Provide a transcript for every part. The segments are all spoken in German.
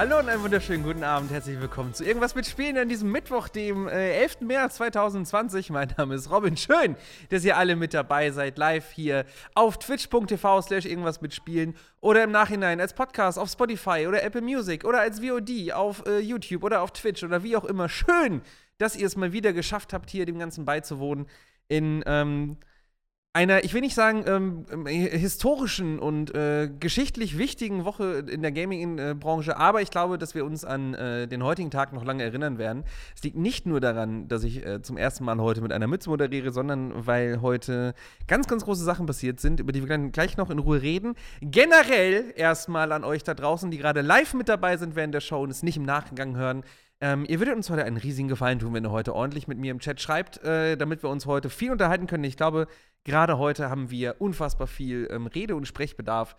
Hallo und einen wunderschönen guten Abend. Herzlich willkommen zu Irgendwas mit Spielen an diesem Mittwoch, dem äh, 11. März 2020. Mein Name ist Robin. Schön, dass ihr alle mit dabei seid, live hier auf twitch.tv slash irgendwas mit Spielen oder im Nachhinein als Podcast auf Spotify oder Apple Music oder als VOD auf äh, YouTube oder auf Twitch oder wie auch immer. Schön, dass ihr es mal wieder geschafft habt, hier dem Ganzen beizuwohnen in ähm, einer, ich will nicht sagen, ähm, ähm, historischen und äh, geschichtlich wichtigen Woche in der Gaming-Branche, aber ich glaube, dass wir uns an äh, den heutigen Tag noch lange erinnern werden. Es liegt nicht nur daran, dass ich äh, zum ersten Mal heute mit einer Mütze moderiere, sondern weil heute ganz, ganz große Sachen passiert sind, über die wir gleich noch in Ruhe reden. Generell erstmal an euch da draußen, die gerade live mit dabei sind während der Show und es nicht im Nachgang hören. Ähm, ihr würdet uns heute einen riesigen Gefallen tun, wenn ihr heute ordentlich mit mir im Chat schreibt, äh, damit wir uns heute viel unterhalten können. Ich glaube, Gerade heute haben wir unfassbar viel ähm, Rede- und Sprechbedarf.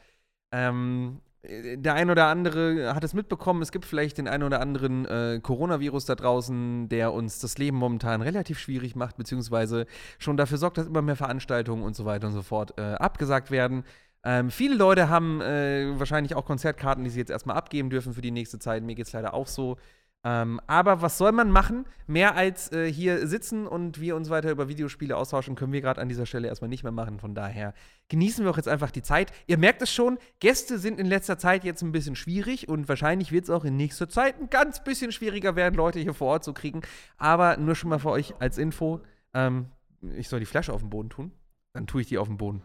Ähm, äh, der ein oder andere hat es mitbekommen, es gibt vielleicht den einen oder anderen äh, Coronavirus da draußen, der uns das Leben momentan relativ schwierig macht, beziehungsweise schon dafür sorgt, dass immer mehr Veranstaltungen und so weiter und so fort äh, abgesagt werden. Ähm, viele Leute haben äh, wahrscheinlich auch Konzertkarten, die sie jetzt erstmal abgeben dürfen für die nächste Zeit. Mir geht es leider auch so. Ähm, aber was soll man machen? Mehr als äh, hier sitzen und wir uns weiter über Videospiele austauschen, können wir gerade an dieser Stelle erstmal nicht mehr machen. Von daher genießen wir auch jetzt einfach die Zeit. Ihr merkt es schon, Gäste sind in letzter Zeit jetzt ein bisschen schwierig und wahrscheinlich wird es auch in nächster Zeit ein ganz bisschen schwieriger werden, Leute hier vor Ort zu kriegen. Aber nur schon mal für euch als Info: ähm, Ich soll die Flasche auf den Boden tun. Dann tue ich die auf den Boden.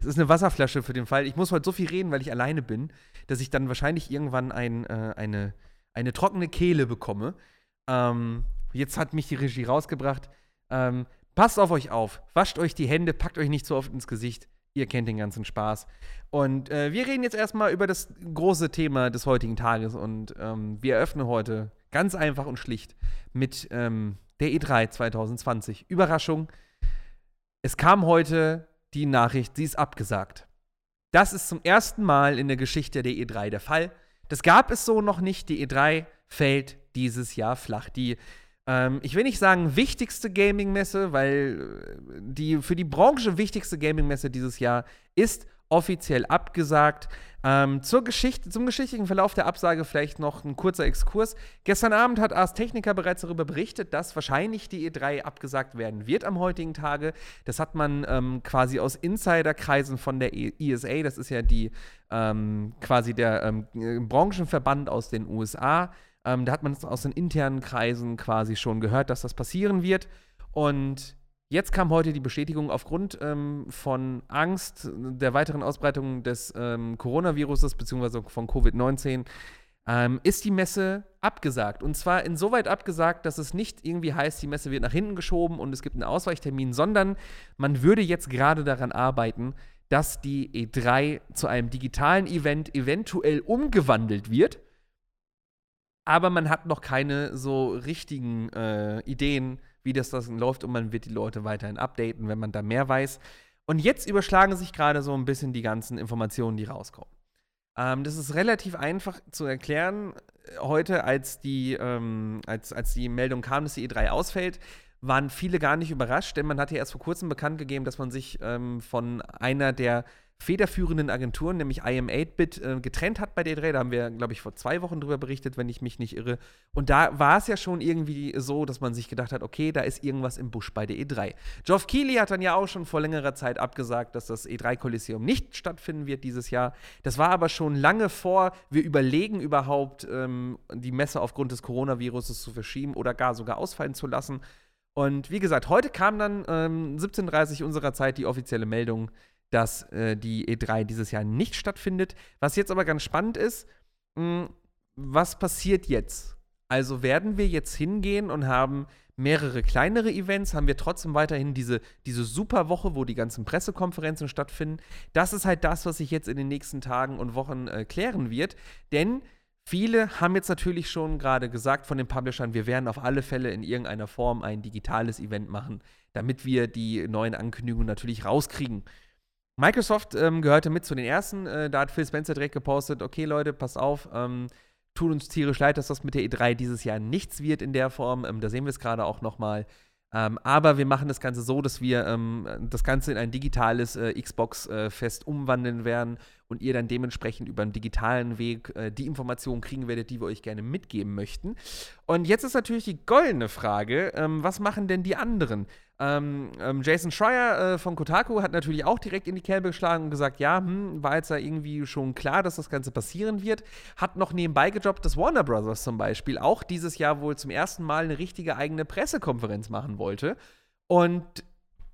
Es ist eine Wasserflasche für den Fall. Ich muss heute so viel reden, weil ich alleine bin, dass ich dann wahrscheinlich irgendwann ein, äh, eine eine trockene Kehle bekomme. Ähm, jetzt hat mich die Regie rausgebracht. Ähm, passt auf euch auf, wascht euch die Hände, packt euch nicht so oft ins Gesicht. Ihr kennt den ganzen Spaß. Und äh, wir reden jetzt erstmal über das große Thema des heutigen Tages. Und ähm, wir eröffnen heute ganz einfach und schlicht mit ähm, der E3 2020. Überraschung. Es kam heute die Nachricht, sie ist abgesagt. Das ist zum ersten Mal in der Geschichte der E3 der Fall. Das gab es so noch nicht. Die E3 fällt dieses Jahr flach. Die, ähm, ich will nicht sagen wichtigste Gaming-Messe, weil äh, die für die Branche wichtigste Gaming-Messe dieses Jahr ist offiziell abgesagt. Ähm, zur Geschichte, zum geschichtlichen Verlauf der Absage vielleicht noch ein kurzer Exkurs. Gestern Abend hat Ars Technica bereits darüber berichtet, dass wahrscheinlich die E3 abgesagt werden wird am heutigen Tage. Das hat man ähm, quasi aus Insiderkreisen von der ESA, das ist ja die ähm, quasi der ähm, Branchenverband aus den USA. Ähm, da hat man es aus den internen Kreisen quasi schon gehört, dass das passieren wird. Und Jetzt kam heute die Bestätigung, aufgrund ähm, von Angst der weiteren Ausbreitung des ähm, Coronaviruses bzw. von Covid-19 ähm, ist die Messe abgesagt. Und zwar insoweit abgesagt, dass es nicht irgendwie heißt, die Messe wird nach hinten geschoben und es gibt einen Ausweichtermin, sondern man würde jetzt gerade daran arbeiten, dass die E3 zu einem digitalen Event eventuell umgewandelt wird. Aber man hat noch keine so richtigen äh, Ideen, wie das, das läuft und man wird die Leute weiterhin updaten, wenn man da mehr weiß. Und jetzt überschlagen sich gerade so ein bisschen die ganzen Informationen, die rauskommen. Ähm, das ist relativ einfach zu erklären. Heute, als die, ähm, als, als die Meldung kam, dass die E3 ausfällt, waren viele gar nicht überrascht, denn man hatte ja erst vor kurzem bekannt gegeben, dass man sich ähm, von einer der federführenden Agenturen, nämlich IM8-Bit, äh, getrennt hat bei der Dreh. Da haben wir, glaube ich, vor zwei Wochen drüber berichtet, wenn ich mich nicht irre. Und da war es ja schon irgendwie so, dass man sich gedacht hat, okay, da ist irgendwas im Busch bei der E3. Geoff Keighley hat dann ja auch schon vor längerer Zeit abgesagt, dass das E3-Kolosseum nicht stattfinden wird dieses Jahr. Das war aber schon lange vor, wir überlegen überhaupt, ähm, die Messe aufgrund des Coronaviruses zu verschieben oder gar sogar ausfallen zu lassen. Und wie gesagt, heute kam dann ähm, 17.30 Uhr unserer Zeit die offizielle Meldung, dass äh, die E3 dieses Jahr nicht stattfindet. Was jetzt aber ganz spannend ist, mh, hm, was passiert jetzt? Also werden wir jetzt hingehen und haben mehrere kleinere Events, haben wir trotzdem weiterhin diese, diese super Woche, wo die ganzen Pressekonferenzen stattfinden. Das ist halt das, was sich jetzt in den nächsten Tagen und Wochen äh, klären wird. Denn viele haben jetzt natürlich schon gerade gesagt von den Publishern, wir werden auf alle Fälle in irgendeiner Form ein digitales Event machen, damit wir die neuen Ankündigungen natürlich rauskriegen. Microsoft ähm, gehörte mit zu den ersten. Äh, da hat Phil Spencer direkt gepostet: Okay, Leute, passt auf. Ähm, tut uns tierisch leid, dass das mit der E3 dieses Jahr nichts wird in der Form. Ähm, da sehen wir es gerade auch nochmal. Ähm, aber wir machen das Ganze so, dass wir ähm, das Ganze in ein digitales äh, Xbox-Fest umwandeln werden und ihr dann dementsprechend über einen digitalen Weg äh, die Informationen kriegen werdet, die wir euch gerne mitgeben möchten. Und jetzt ist natürlich die goldene Frage, ähm, was machen denn die anderen? Ähm, ähm, Jason Schreier äh, von Kotaku hat natürlich auch direkt in die Kerbe geschlagen und gesagt, ja, hm, war jetzt da irgendwie schon klar, dass das Ganze passieren wird. Hat noch nebenbei gejobbt, dass Warner Brothers zum Beispiel auch dieses Jahr wohl zum ersten Mal eine richtige eigene Pressekonferenz machen wollte. Und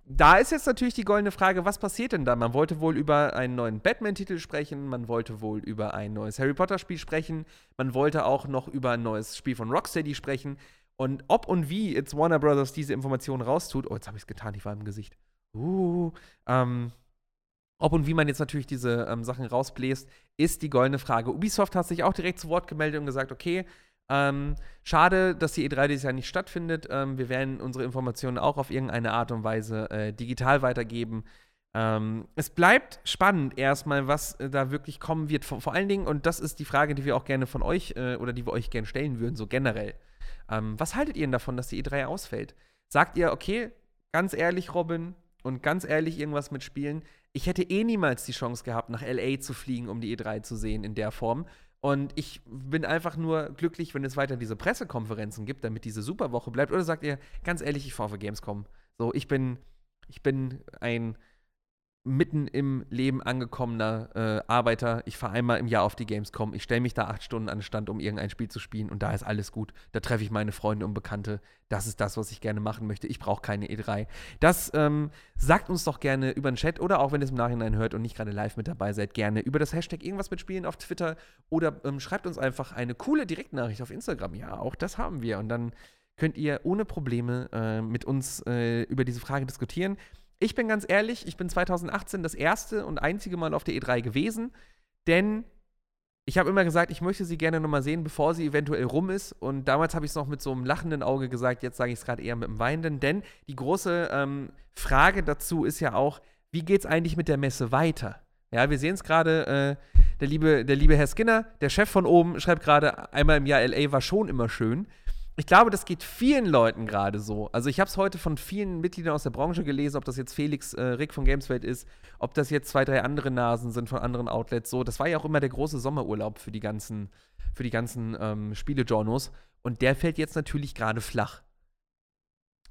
da ist jetzt natürlich die goldene Frage, was passiert denn da? Man wollte wohl über einen neuen Batman-Titel sprechen, man wollte wohl über ein neues Harry Potter-Spiel sprechen, man wollte auch noch über ein neues Spiel von Rocksteady sprechen. Und ob und wie jetzt Warner Brothers diese Informationen raustut, oh, jetzt habe ich es getan, ich war im Gesicht. Uh, ähm, ob und wie man jetzt natürlich diese ähm, Sachen rausbläst, ist die goldene Frage. Ubisoft hat sich auch direkt zu Wort gemeldet und gesagt, okay, ähm, schade, dass die E3 dieses Jahr nicht stattfindet. Ähm, wir werden unsere Informationen auch auf irgendeine Art und Weise äh, digital weitergeben. Ähm, es bleibt spannend erstmal, was äh, da wirklich kommen wird. Vor, vor, allen Dingen, und das ist die Frage, die wir auch gerne von euch äh, oder die wir euch gerne stellen würden, so generell. Ähm, was haltet ihr denn davon, dass die E3 ausfällt? Sagt ihr, okay, ganz ehrlich, Robin, und ganz ehrlich, irgendwas mit Spielen, ich hätte eh niemals die Chance gehabt, nach LA zu fliegen, um die E3 zu sehen in der Form. Und ich bin einfach nur glücklich, wenn es weiter diese Pressekonferenzen gibt, damit diese Superwoche bleibt. Oder sagt ihr, ganz ehrlich, ich fahre für Gamescom. So, ich bin, ich bin ein mitten im Leben angekommener äh, Arbeiter. Ich fahre einmal im Jahr auf die Gamescom. Ich stelle mich da acht Stunden an den Stand, um irgendein Spiel zu spielen und da ist alles gut. Da treffe ich meine Freunde und Bekannte. Das ist das, was ich gerne machen möchte. Ich brauche keine E3. Das ähm, sagt uns doch gerne über den Chat oder auch wenn ihr es im Nachhinein hört und nicht gerade live mit dabei seid, gerne über das Hashtag irgendwas mit Spielen auf Twitter oder ähm, schreibt uns einfach eine coole Direktnachricht auf Instagram. Ja, auch das haben wir und dann könnt ihr ohne Probleme äh, mit uns äh, über diese Frage diskutieren. Ich bin ganz ehrlich, ich bin 2018 das erste und einzige Mal auf der E3 gewesen, denn ich habe immer gesagt, ich möchte sie gerne nochmal sehen, bevor sie eventuell rum ist. Und damals habe ich es noch mit so einem lachenden Auge gesagt, jetzt sage ich es gerade eher mit einem weinenden, denn die große ähm, Frage dazu ist ja auch, wie geht es eigentlich mit der Messe weiter? Ja, wir sehen es gerade, äh, der, liebe, der liebe Herr Skinner, der Chef von oben, schreibt gerade, einmal im Jahr LA war schon immer schön ich glaube, das geht vielen Leuten gerade so. Also ich habe es heute von vielen Mitgliedern aus der Branche gelesen, ob das jetzt Felix äh, Rick von Gameswelt ist, ob das jetzt zwei, drei andere Nasen sind von anderen Outlets. So, das war ja auch immer der große Sommerurlaub für die ganzen, für die ganzen ähm, Spielejournos. Und der fällt jetzt natürlich gerade flach.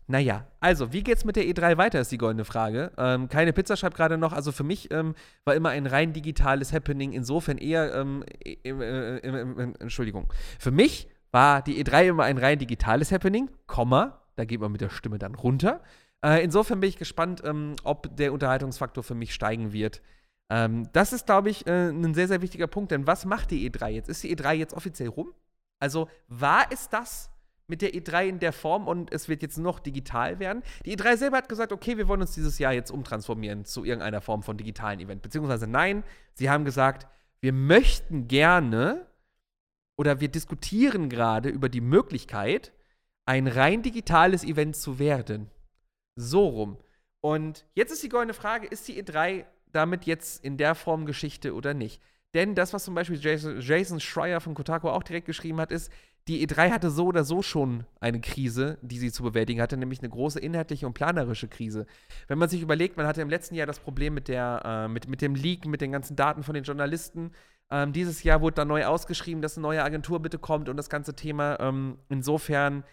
Naja, also, wie geht's mit der E3 weiter, ist die goldene Frage. Ähm, keine Pizza schreibt gerade noch. Also, für mich ähm, war immer ein rein digitales Happening insofern eher, ähm, äh, äh, äh, Entschuldigung. Für mich war die E3 immer ein rein digitales Happening, Komma, da geht man mit der Stimme dann runter. Äh, insofern bin ich gespannt, ähm, ob der Unterhaltungsfaktor für mich steigen wird. Ähm, das ist, glaube ich, äh, ein sehr, sehr wichtiger Punkt, denn was macht die E3 jetzt? Ist die E3 jetzt offiziell rum? Also war es das mit der E3 in der Form und es wird jetzt noch digital werden? Die E3 selber hat gesagt, okay, wir wollen uns dieses Jahr jetzt umtransformieren zu irgendeiner Form von digitalen Event. Beziehungsweise nein, sie haben gesagt, wir möchten gerne oder wir diskutieren gerade über die Möglichkeit, ein rein digitales Event zu werden. So rum. Und jetzt ist die goldene Frage, ist die E3 damit jetzt in der Form Geschichte oder nicht? Denn das, was zum Beispiel Jason, Schreier von Kotaku auch direkt geschrieben hat, ist, die E3 hatte so oder so schon eine Krise, die sie zu bewältigen hatte, nämlich eine große inhaltliche und planerische Krise. Wenn man sich überlegt, man hatte im letzten Jahr das Problem mit, der, äh, mit, mit dem Leak, mit den ganzen Daten von den Journalisten. Ähm, dieses Jahr wurde dann neu ausgeschrieben, dass eine neue Agentur bitte kommt und das ganze Thema ähm, insofern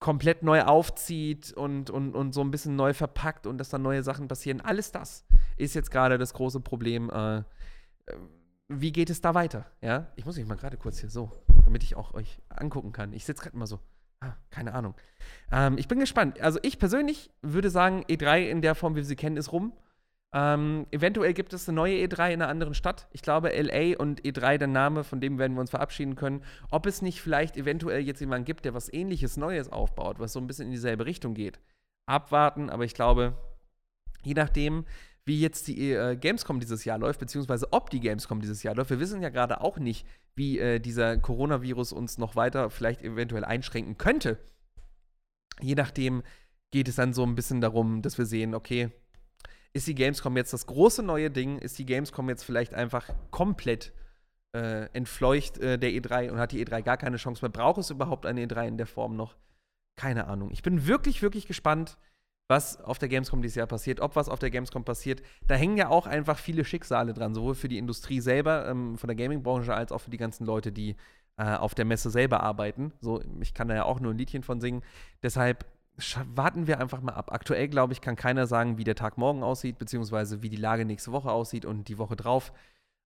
komplett neu aufzieht und, und, und so ein bisschen neu verpackt und dass dann neue Sachen passieren. Alles das ist jetzt gerade das große Problem. Äh, äh wie geht es da weiter? Ja, ich muss mich mal gerade kurz hier so, damit ich auch euch angucken kann. Ich sitze gerade mal so. Ah, keine Ahnung. Ähm, ich bin gespannt. Also ich persönlich würde sagen, E3 in der Form, wie wir sie kennen, ist rum. Ähm, eventuell gibt es eine neue E3 in einer anderen Stadt. Ich glaube, LA und E3, der Name, von dem werden wir uns verabschieden können. Ob es nicht vielleicht eventuell jetzt jemanden gibt, der was ähnliches Neues aufbaut, was so ein bisschen in dieselbe Richtung geht. Abwarten, aber ich glaube, je nachdem, wie jetzt die äh, Gamescom dieses Jahr läuft, beziehungsweise ob die Gamescom dieses Jahr läuft. Wir wissen ja gerade auch nicht, wie äh, dieser Coronavirus uns noch weiter vielleicht eventuell einschränken könnte. Je nachdem geht es dann so ein bisschen darum, dass wir sehen, okay, ist die Gamescom jetzt das große neue Ding? Ist die Gamescom jetzt vielleicht einfach komplett äh, entfleucht äh, der E3 und hat die E3 gar keine Chance mehr? Braucht es überhaupt eine E3 in der Form noch? keine Ahnung. Ich bin wirklich, wirklich gespannt, was auf der Gamescom dieses Jahr passiert, ob was auf der Gamescom passiert. Da hängen ja auch einfach viele Schicksale dran, sowohl für die Industrie selber, ähm, von der Gaming-Branche, als auch für die ganzen Leute, die äh, auf der Messe selber arbeiten. So, ich kann da ja auch nur ein Liedchen von singen. Deshalb warten wir einfach mal ab. Aktuell, glaube ich, kann keiner sagen, wie der Tag morgen aussieht, beziehungsweise wie die Lage nächste Woche aussieht und die Woche drauf.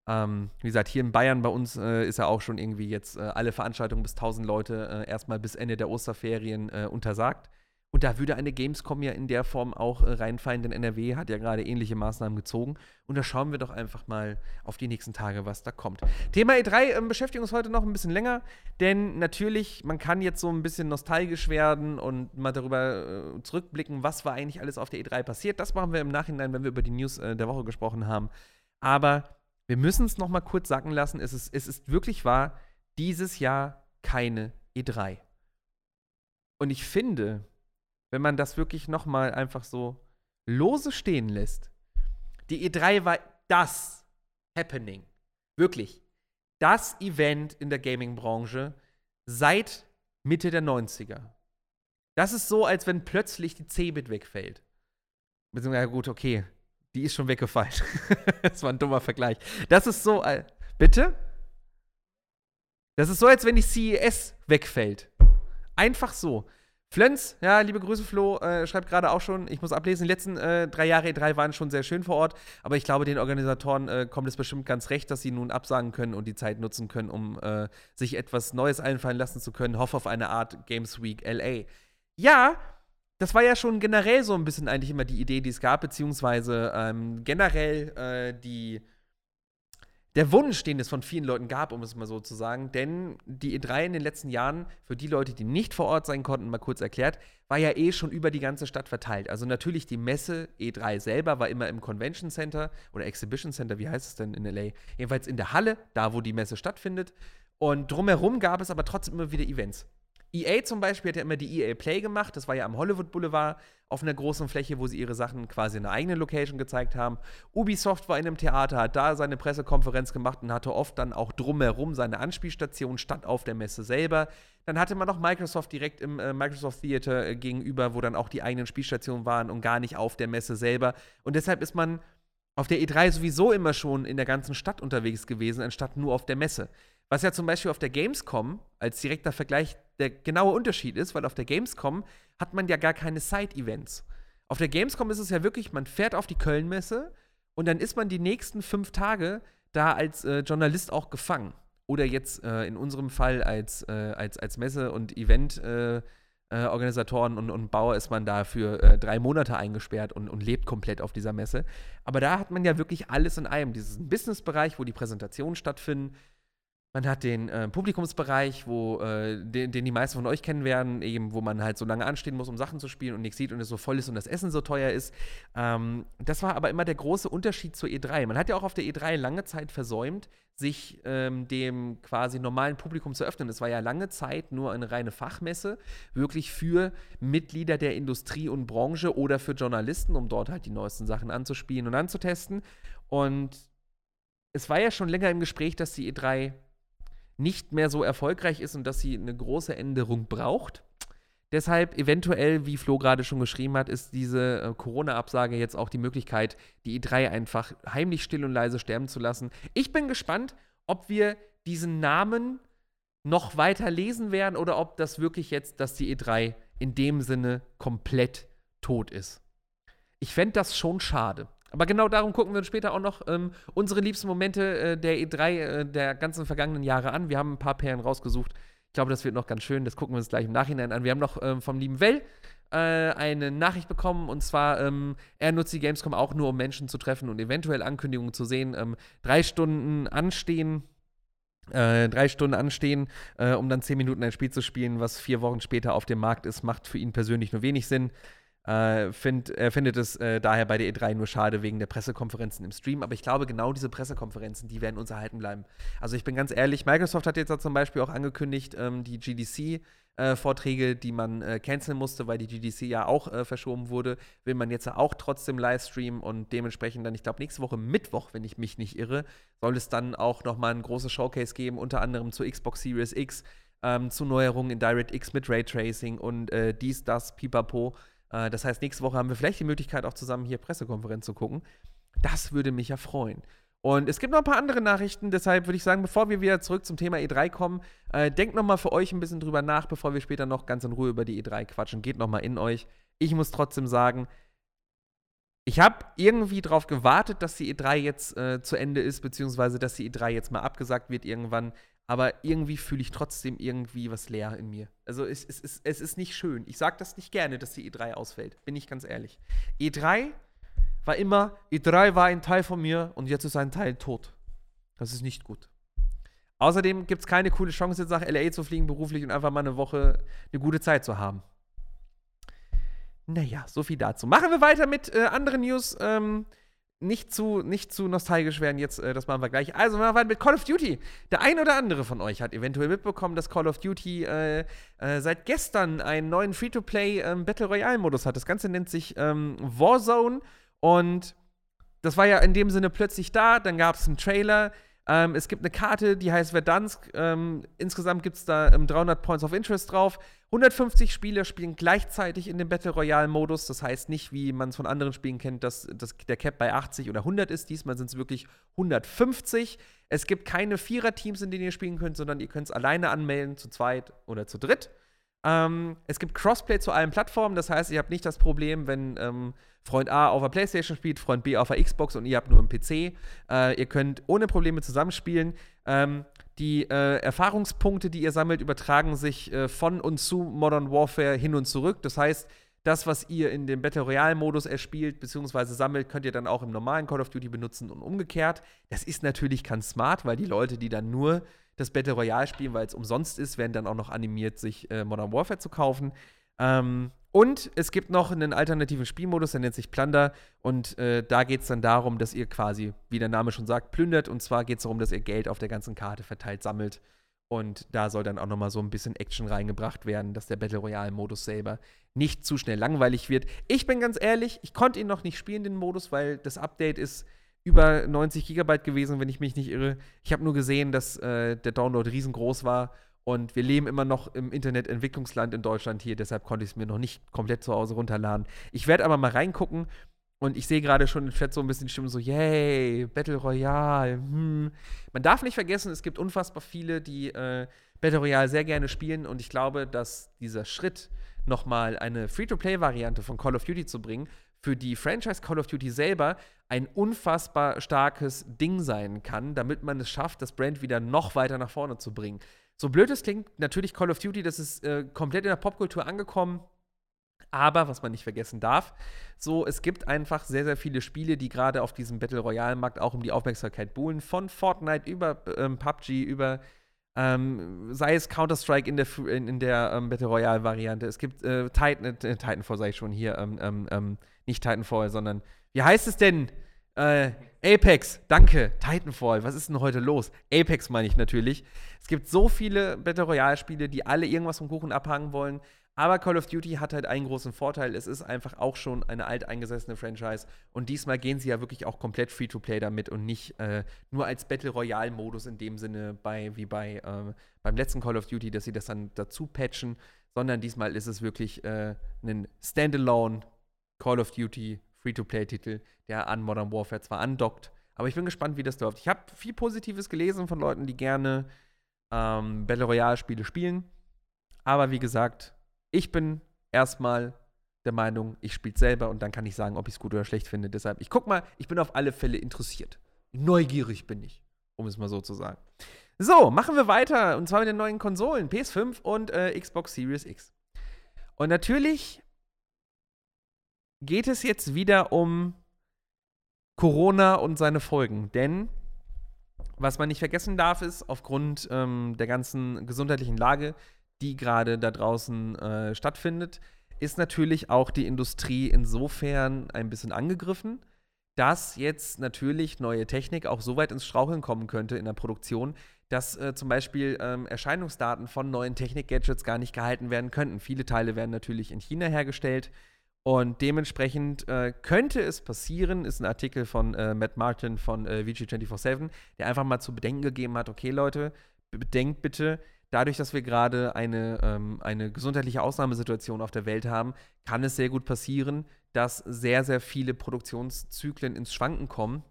Ähm, wie gesagt, hier in Bayern bei uns äh, ist ja auch schon irgendwie jetzt äh, alle Veranstaltungen bis 1000 Leute äh, erstmal bis Ende der Osterferien äh, untersagt. Und da würde eine Gamescom ja in der Form auch äh, reinfallen, denn NRW hat ja gerade ähnliche Maßnahmen gezogen. Und da schauen wir doch einfach mal auf die nächsten Tage, was da kommt. Thema E3 ähm, beschäftigt uns heute noch ein bisschen länger, denn natürlich, man kann jetzt so ein bisschen nostalgisch werden und mal darüber äh, zurückblicken, was war eigentlich alles auf der E3 passiert. Das machen wir im Nachhinein, wenn wir über die News äh, der Woche gesprochen haben. Aber wir müssen es noch mal kurz sacken lassen. Es ist, es ist wirklich wahr, dieses Jahr keine E3. Und ich finde, wenn man das wirklich nochmal einfach so lose stehen lässt. Die E3 war das Happening. Wirklich. Das Event in der Gaming-Branche seit Mitte der 90er. Das ist so, als wenn plötzlich die Cebit wegfällt. Beziehungsweise, gut, okay, die ist schon weggefallen. das war ein dummer Vergleich. Das ist so, äh, bitte? Das ist so, als wenn die CES wegfällt. Einfach so. Flens, ja, liebe Grüße, Flo, äh, schreibt gerade auch schon, ich muss ablesen, die letzten äh, drei Jahre E3 waren schon sehr schön vor Ort, aber ich glaube, den Organisatoren äh, kommt es bestimmt ganz recht, dass sie nun absagen können und die Zeit nutzen können, um äh, sich etwas Neues einfallen lassen zu können. Hoffe auf eine Art Games Week LA. Ja, das war ja schon generell so ein bisschen eigentlich immer die Idee, die es gab, beziehungsweise ähm, generell äh, die der Wunsch, den es von vielen Leuten gab, um es mal so zu sagen. Denn die E3 in den letzten Jahren, für die Leute, die nicht vor Ort sein konnten, mal kurz erklärt, war ja eh schon über die ganze Stadt verteilt. Also natürlich die Messe E3 selber war immer im Convention Center oder Exhibition Center, wie heißt es denn in LA? Jedenfalls in der Halle, da wo die Messe stattfindet. Und drumherum gab es aber trotzdem immer wieder Events. EA zum Beispiel hat ja immer die EA Play gemacht. Das war ja am Hollywood Boulevard auf einer großen Fläche, wo sie ihre Sachen quasi in einer eigenen Location gezeigt haben. Ubisoft war in einem Theater, hat da seine Pressekonferenz gemacht und hatte oft dann auch drumherum seine Anspielstation statt auf der Messe selber. Dann hatte man noch Microsoft direkt im äh, Microsoft Theater äh, gegenüber, wo dann auch die eigenen Spielstationen waren und gar nicht auf der Messe selber. Und deshalb ist man auf der E3 sowieso immer schon in der ganzen Stadt unterwegs gewesen, anstatt nur auf der Messe. Was ja zum Beispiel auf der Gamescom als direkter Vergleich der genaue Unterschied ist, weil auf der Gamescom hat man ja gar keine Side-Events. Auf der Gamescom ist es ja wirklich, man fährt auf die Köln-Messe und dann ist man die nächsten fünf Tage da als äh, Journalist auch gefangen. Oder jetzt äh, in unserem Fall als, äh, als, als Messe- und Event-Organisatoren äh, äh, und, und Bauer ist man da für äh, drei Monate eingesperrt und, und lebt komplett auf dieser Messe. Aber da hat man ja wirklich alles in einem. Diesen Business-Bereich, wo die Präsentationen stattfinden, man hat den äh, Publikumsbereich, wo, äh, den, den, die meisten von euch kennen werden, eben, wo man halt so lange anstehen muss, um Sachen zu spielen und nichts sieht und es so voll ist und das Essen so teuer ist. Ähm, das war aber immer der große Unterschied zur E3. Man hat ja auch auf der E3 lange Zeit versäumt, sich ähm, dem quasi normalen Publikum zu öffnen. Es war ja lange Zeit nur eine reine Fachmesse, wirklich für Mitglieder der Industrie und Branche oder für Journalisten, um dort halt die neuesten Sachen anzuspielen und anzutesten. Und es war ja schon länger im Gespräch, dass die E3 nicht mehr so erfolgreich ist und dass sie eine große Änderung braucht. Deshalb eventuell, wie Flo gerade schon geschrieben hat, ist diese äh, Corona-Absage jetzt auch die Möglichkeit, die E3 einfach heimlich still und leise sterben zu lassen. Ich bin gespannt, ob wir diesen Namen noch weiter lesen werden oder ob das wirklich jetzt, dass die E3 in dem Sinne komplett tot ist. Ich fände das schon schade. Aber genau darum gucken wir uns später auch noch ähm, unsere liebsten Momente äh, der E3 äh, der ganzen vergangenen Jahre an. Wir haben ein paar Perlen rausgesucht. Ich glaube, das wird noch ganz schön. Das gucken wir uns gleich im Nachhinein an. Wir haben noch ähm, vom lieben Well äh, eine Nachricht bekommen und zwar, ähm, er nutzt die Gamescom auch nur, um Menschen zu treffen und eventuell Ankündigungen zu sehen. Ähm, drei Stunden anstehen. Äh, drei Stunden anstehen, äh, um dann zehn Minuten ein Spiel zu spielen, was vier Wochen später auf dem Markt ist, macht für ihn persönlich nur wenig Sinn. Äh, find, er findet es äh, daher bei der E3 nur schade wegen der Pressekonferenzen im Stream. Aber ich glaube, genau diese Pressekonferenzen, die werden uns erhalten bleiben. Also ich bin ganz ehrlich, Microsoft hat jetzt zum Beispiel auch angekündigt, ähm, die GDC-Vorträge, äh, die man äh, canceln musste, weil die GDC ja auch äh, verschoben wurde, will man jetzt auch trotzdem livestreamen und dementsprechend dann, ich glaube, nächste Woche Mittwoch, wenn ich mich nicht irre, soll es dann auch nochmal ein großes Showcase geben, unter anderem zur Xbox Series X ähm, zu Neuerungen in DirectX mit Raytracing und äh, dies, das, pipapo. Äh, das heißt, nächste Woche haben wir vielleicht die Möglichkeit, auch zusammen hier Pressekonferenz zu gucken. Das würde mich ja freuen. Und es gibt noch ein paar andere Nachrichten, deshalb würde ich sagen, bevor wir wieder zurück zum Thema E3 kommen, äh, denkt nochmal für euch ein bisschen drüber nach, bevor wir später noch ganz in Ruhe über die E3 quatschen. Geht nochmal in euch. Ich muss trotzdem sagen, ich habe irgendwie darauf gewartet, dass die E3 jetzt äh, zu Ende ist, beziehungsweise dass die E3 jetzt mal abgesagt wird irgendwann. Aber irgendwie fühle ich trotzdem irgendwie was leer in mir. Also es, es, es, es ist nicht schön. Ich sage das nicht gerne, dass die E3 ausfällt, bin ich ganz ehrlich. E3 war immer, E3 war ein Teil von mir und jetzt ist ein Teil tot. Das ist nicht gut. Außerdem gibt es keine coole Chance, jetzt nach LA zu fliegen beruflich und einfach mal eine Woche eine gute Zeit zu haben. Naja, so viel dazu. Machen wir weiter mit äh, anderen News. Ähm, nicht zu, nicht zu nostalgisch werden jetzt, äh, das machen wir gleich. Also, machen wir weiter mit Call of Duty. Der ein oder andere von euch hat eventuell mitbekommen, dass Call of Duty äh, äh, seit gestern einen neuen Free-to-Play ähm, Battle Royale-Modus hat. Das Ganze nennt sich ähm, Warzone und das war ja in dem Sinne plötzlich da. Dann gab es einen Trailer. Ähm, es gibt eine Karte, die heißt Verdansk. Ähm, insgesamt gibt es da ähm, 300 Points of Interest drauf. 150 Spieler spielen gleichzeitig in dem Battle Royale-Modus. Das heißt nicht, wie man es von anderen Spielen kennt, dass, dass der Cap bei 80 oder 100 ist. Diesmal sind es wirklich 150. Es gibt keine Vierer-Teams, in denen ihr spielen könnt, sondern ihr könnt es alleine anmelden, zu zweit oder zu dritt. Ähm, es gibt Crossplay zu allen Plattformen. Das heißt, ihr habt nicht das Problem, wenn ähm, Freund A auf der Playstation spielt, Freund B auf der Xbox und ihr habt nur einen PC. Äh, ihr könnt ohne Probleme zusammenspielen. Ähm, die äh, Erfahrungspunkte, die ihr sammelt, übertragen sich äh, von und zu Modern Warfare hin und zurück. Das heißt, das, was ihr in dem Battle Royale-Modus erspielt bzw. sammelt, könnt ihr dann auch im normalen Call of Duty benutzen und umgekehrt. Das ist natürlich ganz smart, weil die Leute, die dann nur das Battle Royale spielen, weil es umsonst ist, werden dann auch noch animiert, sich äh, Modern Warfare zu kaufen. Ähm, und es gibt noch einen alternativen Spielmodus, der nennt sich Plunder. Und äh, da geht es dann darum, dass ihr quasi, wie der Name schon sagt, plündert. Und zwar geht es darum, dass ihr Geld auf der ganzen Karte verteilt sammelt. Und da soll dann auch noch mal so ein bisschen Action reingebracht werden, dass der Battle Royale-Modus selber nicht zu schnell langweilig wird. Ich bin ganz ehrlich, ich konnte ihn noch nicht spielen, den Modus, weil das Update ist über 90 Gigabyte gewesen, wenn ich mich nicht irre. Ich habe nur gesehen, dass äh, der Download riesengroß war und wir leben immer noch im Internetentwicklungsland in Deutschland hier, deshalb konnte ich es mir noch nicht komplett zu Hause runterladen. Ich werde aber mal reingucken und ich sehe gerade schon im Chat so ein bisschen die Stimme so, yay, Battle Royale. Hm. Man darf nicht vergessen, es gibt unfassbar viele, die äh, Battle Royale sehr gerne spielen und ich glaube, dass dieser Schritt, nochmal eine Free-to-Play-Variante von Call of Duty zu bringen, für die Franchise Call of Duty selber ein unfassbar starkes Ding sein kann, damit man es schafft, das Brand wieder noch weiter nach vorne zu bringen. So blöd es klingt, natürlich Call of Duty, das ist äh, komplett in der Popkultur angekommen. Aber, was man nicht vergessen darf, so, es gibt einfach sehr, sehr viele Spiele, die gerade auf diesem Battle Royale-Markt auch um die Aufmerksamkeit buhlen. Von Fortnite über ähm, PUBG, über ähm, sei es Counter-Strike in der, in, in der ähm, Battle Royale-Variante. Es gibt äh, Titan, äh, Titanfall, sage ich schon hier, ähm, ähm, ähm, nicht Titanfall, sondern, wie heißt es denn? Äh, Apex, danke. Titanfall, was ist denn heute los? Apex meine ich natürlich. Es gibt so viele Battle Royale-Spiele, die alle irgendwas vom Kuchen abhangen wollen. Aber Call of Duty hat halt einen großen Vorteil. Es ist einfach auch schon eine alteingesessene Franchise. Und diesmal gehen sie ja wirklich auch komplett Free-to-Play damit und nicht äh, nur als Battle Royale-Modus in dem Sinne bei, wie bei äh, beim letzten Call of Duty, dass sie das dann dazu patchen, sondern diesmal ist es wirklich äh, ein Standalone Call of Duty Free-to-Play-Titel, der an Modern Warfare zwar andockt, aber ich bin gespannt, wie das läuft. Ich habe viel Positives gelesen von Leuten, die gerne ähm, Battle Royale-Spiele spielen. Aber wie gesagt, ich bin erstmal der Meinung, ich spiele selber und dann kann ich sagen, ob ich es gut oder schlecht finde. Deshalb, ich guck mal, ich bin auf alle Fälle interessiert. Neugierig bin ich, um es mal so zu sagen. So, machen wir weiter und zwar mit den neuen Konsolen, PS5 und äh, Xbox Series X. Und natürlich geht es jetzt wieder um Corona und seine Folgen. Denn was man nicht vergessen darf, ist, aufgrund ähm, der ganzen gesundheitlichen Lage, die gerade da draußen äh, stattfindet, ist natürlich auch die Industrie insofern ein bisschen angegriffen, dass jetzt natürlich neue Technik auch so weit ins Straucheln kommen könnte in der Produktion, dass äh, zum Beispiel ähm, Erscheinungsdaten von neuen Technik-Gadgets gar nicht gehalten werden könnten. Viele Teile werden natürlich in China hergestellt. Und dementsprechend äh, könnte es passieren, ist ein Artikel von äh, Matt Martin von äh, VG247, der einfach mal zu bedenken gegeben hat, okay Leute, bedenkt bitte, dadurch, dass wir gerade eine, ähm, eine gesundheitliche Ausnahmesituation auf der Welt haben, kann es sehr gut passieren, dass sehr, sehr viele Produktionszyklen ins Schwanken kommen.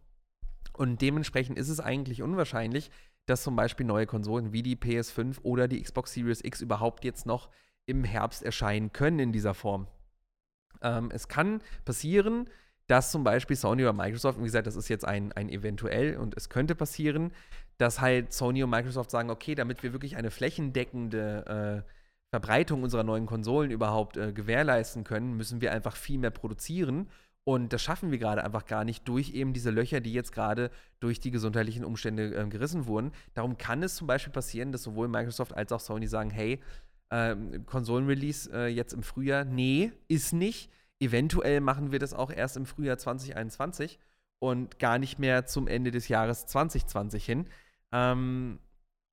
Und dementsprechend ist es eigentlich unwahrscheinlich, dass zum Beispiel neue Konsolen wie die PS5 oder die Xbox Series X überhaupt jetzt noch im Herbst erscheinen können in dieser Form. Ähm, es kann passieren, dass zum Beispiel Sony oder Microsoft, wie gesagt, das ist jetzt ein, ein eventuell und es könnte passieren, dass halt Sony und Microsoft sagen, okay, damit wir wirklich eine flächendeckende äh, Verbreitung unserer neuen Konsolen überhaupt äh, gewährleisten können, müssen wir einfach viel mehr produzieren. Und das schaffen wir gerade einfach gar nicht durch eben diese Löcher, die jetzt gerade durch die gesundheitlichen Umstände äh, gerissen wurden. Darum kann es zum Beispiel passieren, dass sowohl Microsoft als auch Sony sagen, hey, ähm, Konsolenrelease äh, jetzt im Frühjahr, nee, ist nicht. Eventuell machen wir das auch erst im Frühjahr 2021 und gar nicht mehr zum Ende des Jahres 2020 hin. Ähm,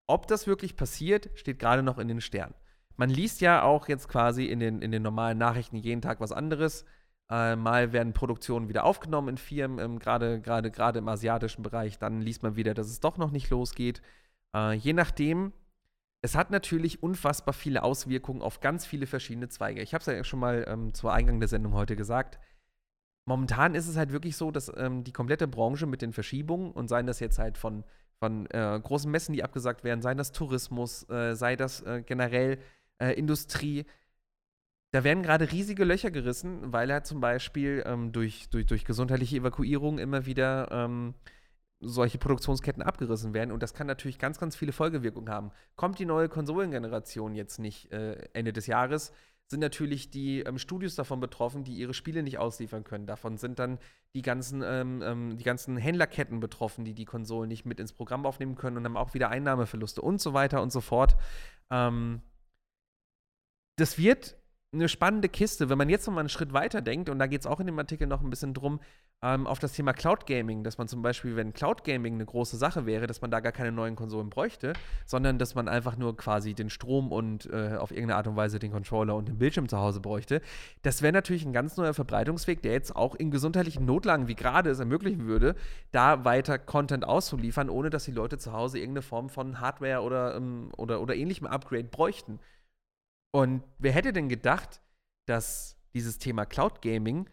ob das wirklich passiert, steht gerade noch in den Sternen. Man liest ja auch jetzt quasi in den, in den normalen Nachrichten jeden Tag was anderes. Äh, mal werden Produktionen wieder aufgenommen in Firmen, ähm, gerade gerade im asiatischen Bereich. Dann liest man wieder, dass es doch noch nicht losgeht. Äh, je nachdem, es hat natürlich unfassbar viele Auswirkungen auf ganz viele verschiedene Zweige. Ich habe es ja schon mal ähm, zu Eingang der Sendung heute gesagt. Momentan ist es halt wirklich so, dass ähm, die komplette Branche mit den Verschiebungen und seien das jetzt halt von, von äh, großen Messen, die abgesagt werden, sei das Tourismus, äh, sei das äh, generell äh, Industrie, da werden gerade riesige Löcher gerissen, weil er zum Beispiel ähm, durch, durch, durch gesundheitliche Evakuierung immer wieder ähm, solche Produktionsketten abgerissen werden. Und das kann natürlich ganz, ganz viele Folgewirkungen haben. Kommt die neue Konsolengeneration jetzt nicht äh, Ende des Jahres, sind natürlich die ähm, Studios davon betroffen, die ihre Spiele nicht ausliefern können. Davon sind dann die ganzen, ähm, ähm, die ganzen Händlerketten betroffen, die die Konsolen nicht mit ins Programm aufnehmen können und haben auch wieder Einnahmeverluste und so weiter und so fort. Ähm, das wird eine spannende Kiste, wenn man jetzt noch mal einen Schritt weiter denkt, und da geht es auch in dem Artikel noch ein bisschen drum, ähm, auf das Thema Cloud Gaming, dass man zum Beispiel, wenn Cloud Gaming eine große Sache wäre, dass man da gar keine neuen Konsolen bräuchte, sondern dass man einfach nur quasi den Strom und äh, auf irgendeine Art und Weise den Controller und den Bildschirm zu Hause bräuchte. Das wäre natürlich ein ganz neuer Verbreitungsweg, der jetzt auch in gesundheitlichen Notlagen wie gerade es ermöglichen würde, da weiter Content auszuliefern, ohne dass die Leute zu Hause irgendeine Form von Hardware oder, ähm, oder, oder ähnlichem Upgrade bräuchten. Und wer hätte denn gedacht, dass dieses Thema Cloud Gaming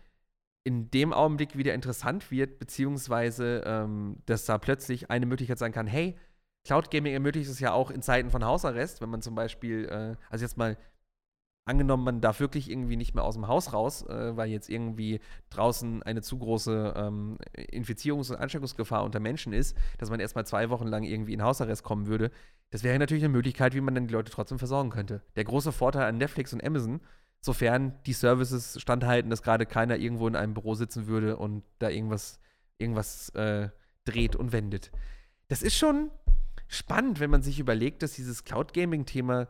in dem Augenblick wieder interessant wird, beziehungsweise ähm, dass da plötzlich eine Möglichkeit sein kann, hey, Cloud Gaming ermöglicht es ja auch in Zeiten von Hausarrest, wenn man zum Beispiel, äh, also jetzt mal angenommen, man darf wirklich irgendwie nicht mehr aus dem Haus raus, äh, weil jetzt irgendwie draußen eine zu große ähm, Infizierungs- und Ansteckungsgefahr unter Menschen ist, dass man erstmal zwei Wochen lang irgendwie in Hausarrest kommen würde. Das wäre natürlich eine Möglichkeit, wie man dann die Leute trotzdem versorgen könnte. Der große Vorteil an Netflix und Amazon, sofern die Services standhalten, dass gerade keiner irgendwo in einem Büro sitzen würde und da irgendwas, irgendwas äh, dreht und wendet. Das ist schon spannend, wenn man sich überlegt, dass dieses Cloud-Gaming-Thema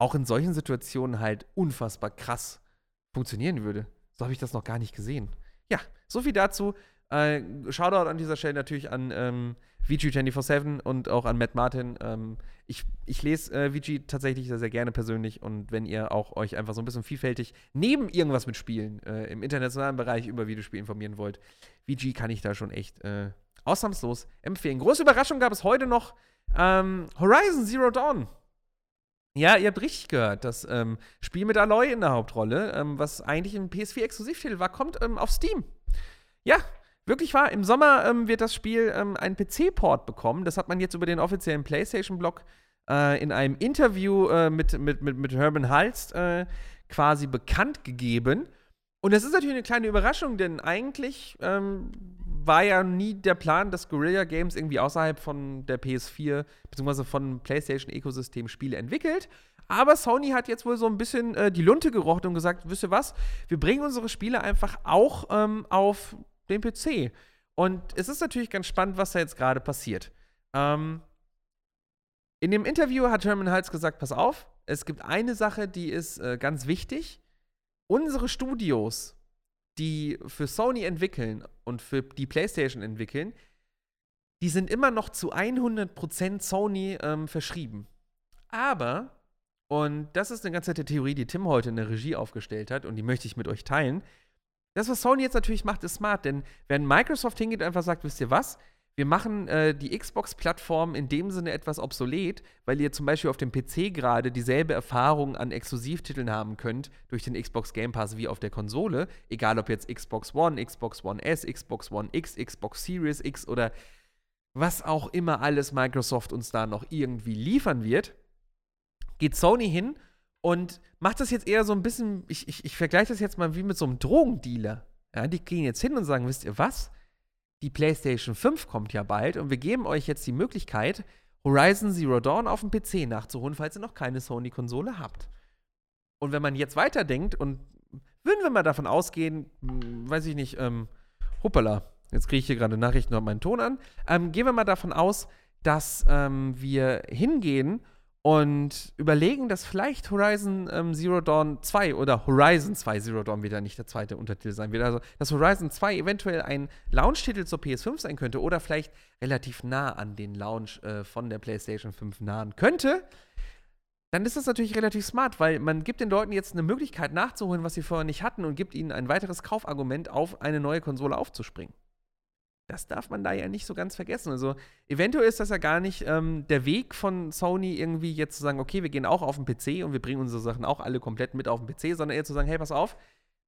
auch in solchen Situationen halt unfassbar krass funktionieren würde. So habe ich das noch gar nicht gesehen. Ja, so viel dazu. Äh, Shoutout an dieser Stelle natürlich an ähm, VG247 und auch an Matt Martin. Ähm, ich, ich lese äh, VG tatsächlich sehr, sehr gerne persönlich und wenn ihr auch euch einfach so ein bisschen vielfältig neben irgendwas mit Spielen äh, im internationalen Bereich über Videospiele informieren wollt, VG kann ich da schon echt äh, ausnahmslos empfehlen. Große Überraschung gab es heute noch ähm, Horizon Zero Dawn. Ja, ihr habt richtig gehört. Das ähm, Spiel mit Aloy in der Hauptrolle, ähm, was eigentlich ein PS4-Exklusivtitel war, kommt ähm, auf Steam. Ja, wirklich wahr. Im Sommer ähm, wird das Spiel ähm, einen PC-Port bekommen. Das hat man jetzt über den offiziellen PlayStation-Blog äh, in einem Interview äh, mit, mit, mit, mit Herman Halst äh, quasi bekannt gegeben. Und das ist natürlich eine kleine Überraschung, denn eigentlich ähm, war ja nie der Plan, dass Guerilla Games irgendwie außerhalb von der PS4 bzw. von PlayStation-Ökosystem Spiele entwickelt. Aber Sony hat jetzt wohl so ein bisschen äh, die Lunte gerochen und gesagt, wisst ihr was, wir bringen unsere Spiele einfach auch ähm, auf den PC. Und es ist natürlich ganz spannend, was da jetzt gerade passiert. Ähm, in dem Interview hat Herman Hals gesagt, pass auf, es gibt eine Sache, die ist äh, ganz wichtig. Unsere Studios die für Sony entwickeln und für die PlayStation entwickeln, die sind immer noch zu 100% Sony ähm, verschrieben. Aber, und das ist eine ganz nette Theorie, die Tim heute in der Regie aufgestellt hat und die möchte ich mit euch teilen. Das, was Sony jetzt natürlich macht, ist smart, denn wenn Microsoft hingeht und einfach sagt, wisst ihr was, wir machen äh, die Xbox-Plattform in dem Sinne etwas obsolet, weil ihr zum Beispiel auf dem PC gerade dieselbe Erfahrung an Exklusivtiteln haben könnt durch den Xbox Game Pass wie auf der Konsole. Egal ob jetzt Xbox One, Xbox One S, Xbox One X, Xbox Series X oder was auch immer alles Microsoft uns da noch irgendwie liefern wird, geht Sony hin und macht das jetzt eher so ein bisschen, ich, ich, ich vergleiche das jetzt mal wie mit so einem Drogendealer. Ja, die gehen jetzt hin und sagen, wisst ihr was? Die PlayStation 5 kommt ja bald und wir geben euch jetzt die Möglichkeit, Horizon Zero Dawn auf dem PC nachzuholen, falls ihr noch keine Sony-Konsole habt. Und wenn man jetzt weiterdenkt und würden wir mal davon ausgehen, hm, weiß ich nicht, ähm, hoppala, jetzt kriege ich hier gerade Nachrichten auf meinen Ton an, ähm, gehen wir mal davon aus, dass ähm, wir hingehen und überlegen, dass vielleicht Horizon ähm, Zero Dawn 2 oder Horizon 2 Zero Dawn wieder nicht der zweite Untertitel sein wird. Also, dass Horizon 2 eventuell ein Launch-Titel zur PS5 sein könnte oder vielleicht relativ nah an den Launch äh, von der PlayStation 5 nahen könnte, dann ist das natürlich relativ smart, weil man gibt den Leuten jetzt eine Möglichkeit nachzuholen, was sie vorher nicht hatten und gibt ihnen ein weiteres Kaufargument, auf eine neue Konsole aufzuspringen. Das darf man da ja nicht so ganz vergessen. Also, eventuell ist das ja gar nicht ähm, der Weg von Sony, irgendwie jetzt zu sagen, okay, wir gehen auch auf den PC und wir bringen unsere Sachen auch alle komplett mit auf den PC, sondern eher zu sagen, hey, pass auf,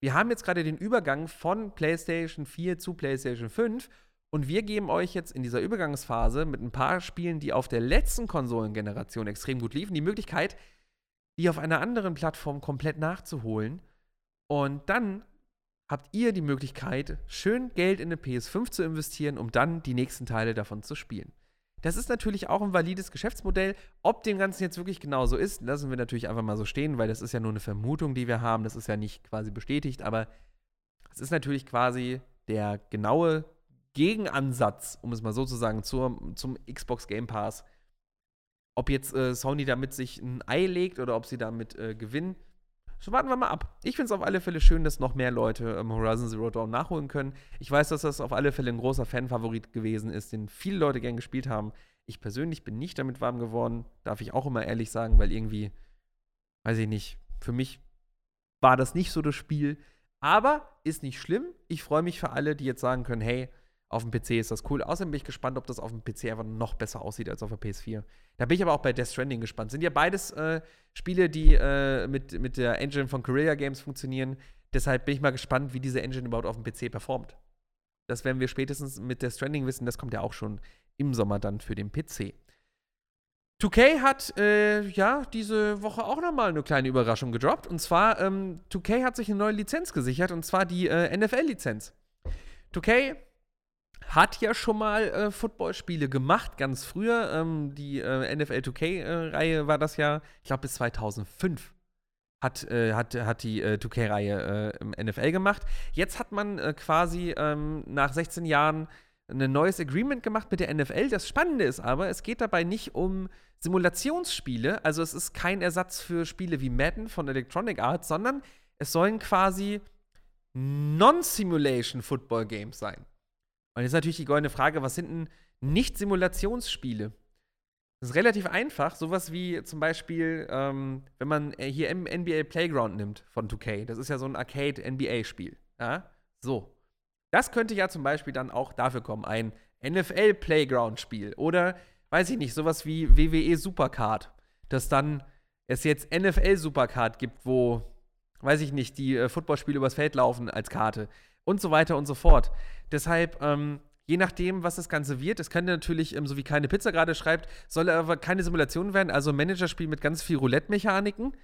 wir haben jetzt gerade den Übergang von PlayStation 4 zu PlayStation 5 und wir geben euch jetzt in dieser Übergangsphase mit ein paar Spielen, die auf der letzten Konsolengeneration extrem gut liefen, die Möglichkeit, die auf einer anderen Plattform komplett nachzuholen. Und dann habt ihr die Möglichkeit, schön Geld in eine PS5 zu investieren, um dann die nächsten Teile davon zu spielen. Das ist natürlich auch ein valides Geschäftsmodell. Ob dem Ganzen jetzt wirklich genauso ist, lassen wir natürlich einfach mal so stehen, weil das ist ja nur eine Vermutung, die wir haben. Das ist ja nicht quasi bestätigt, aber es ist natürlich quasi der genaue Gegenansatz, um es mal so zu sagen, zur, zum Xbox Game Pass. Ob jetzt äh, Sony damit sich ein Ei legt oder ob sie damit äh, gewinnen, so warten wir mal ab. Ich finde es auf alle Fälle schön, dass noch mehr Leute ähm, Horizon Zero Dawn nachholen können. Ich weiß, dass das auf alle Fälle ein großer Fanfavorit gewesen ist, den viele Leute gern gespielt haben. Ich persönlich bin nicht damit warm geworden, darf ich auch immer ehrlich sagen, weil irgendwie, weiß ich nicht, für mich war das nicht so das Spiel. Aber ist nicht schlimm. Ich freue mich für alle, die jetzt sagen können, hey, auf dem PC ist das cool. Außerdem bin ich gespannt, ob das auf dem PC einfach noch besser aussieht als auf der PS4. Da bin ich aber auch bei Death Stranding gespannt. Sind ja beides äh, Spiele, die äh, mit, mit der Engine von Guerrilla Games funktionieren. Deshalb bin ich mal gespannt, wie diese Engine überhaupt auf dem PC performt. Das werden wir spätestens mit Death Stranding wissen. Das kommt ja auch schon im Sommer dann für den PC. 2K hat äh, ja diese Woche auch nochmal eine kleine Überraschung gedroppt. Und zwar, ähm, 2K hat sich eine neue Lizenz gesichert, und zwar die äh, NFL-Lizenz. 2K hat ja schon mal äh, Footballspiele gemacht, ganz früher. Ähm, die äh, NFL 2K-Reihe äh, war das ja, ich glaube, bis 2005 hat, äh, hat, hat die äh, 2K-Reihe äh, im NFL gemacht. Jetzt hat man quasi ähm, nach 16 Jahren ein neues Agreement gemacht mit der NFL. Das Spannende ist aber, es geht dabei nicht um Simulationsspiele, also es ist kein Ersatz für Spiele wie Madden von Electronic Arts, sondern es sollen quasi Non-Simulation Football Games sein. Und jetzt natürlich die goldene Frage, was sind denn Nicht-Simulationsspiele? Das ist relativ einfach. Sowas wie zum Beispiel, ähm, wenn man äh, hier NBA Playground nimmt von 2K. Das ist ja so ein Arcade-NBA-Spiel. Ja? So. Das könnte ja zum Beispiel dann auch dafür kommen. Ein NFL Playground-Spiel. Oder, weiß ich nicht, sowas wie WWE Supercard. Dass dann es jetzt NFL Supercard gibt, wo, weiß ich nicht, die äh, Footballspiele übers Feld laufen als Karte und so weiter und so fort. Deshalb, ähm, je nachdem, was das Ganze wird, es könnte natürlich, ähm, so wie keine Pizza gerade schreibt, soll aber keine Simulation werden, also ein Managerspiel mit ganz viel Roulette-Mechaniken.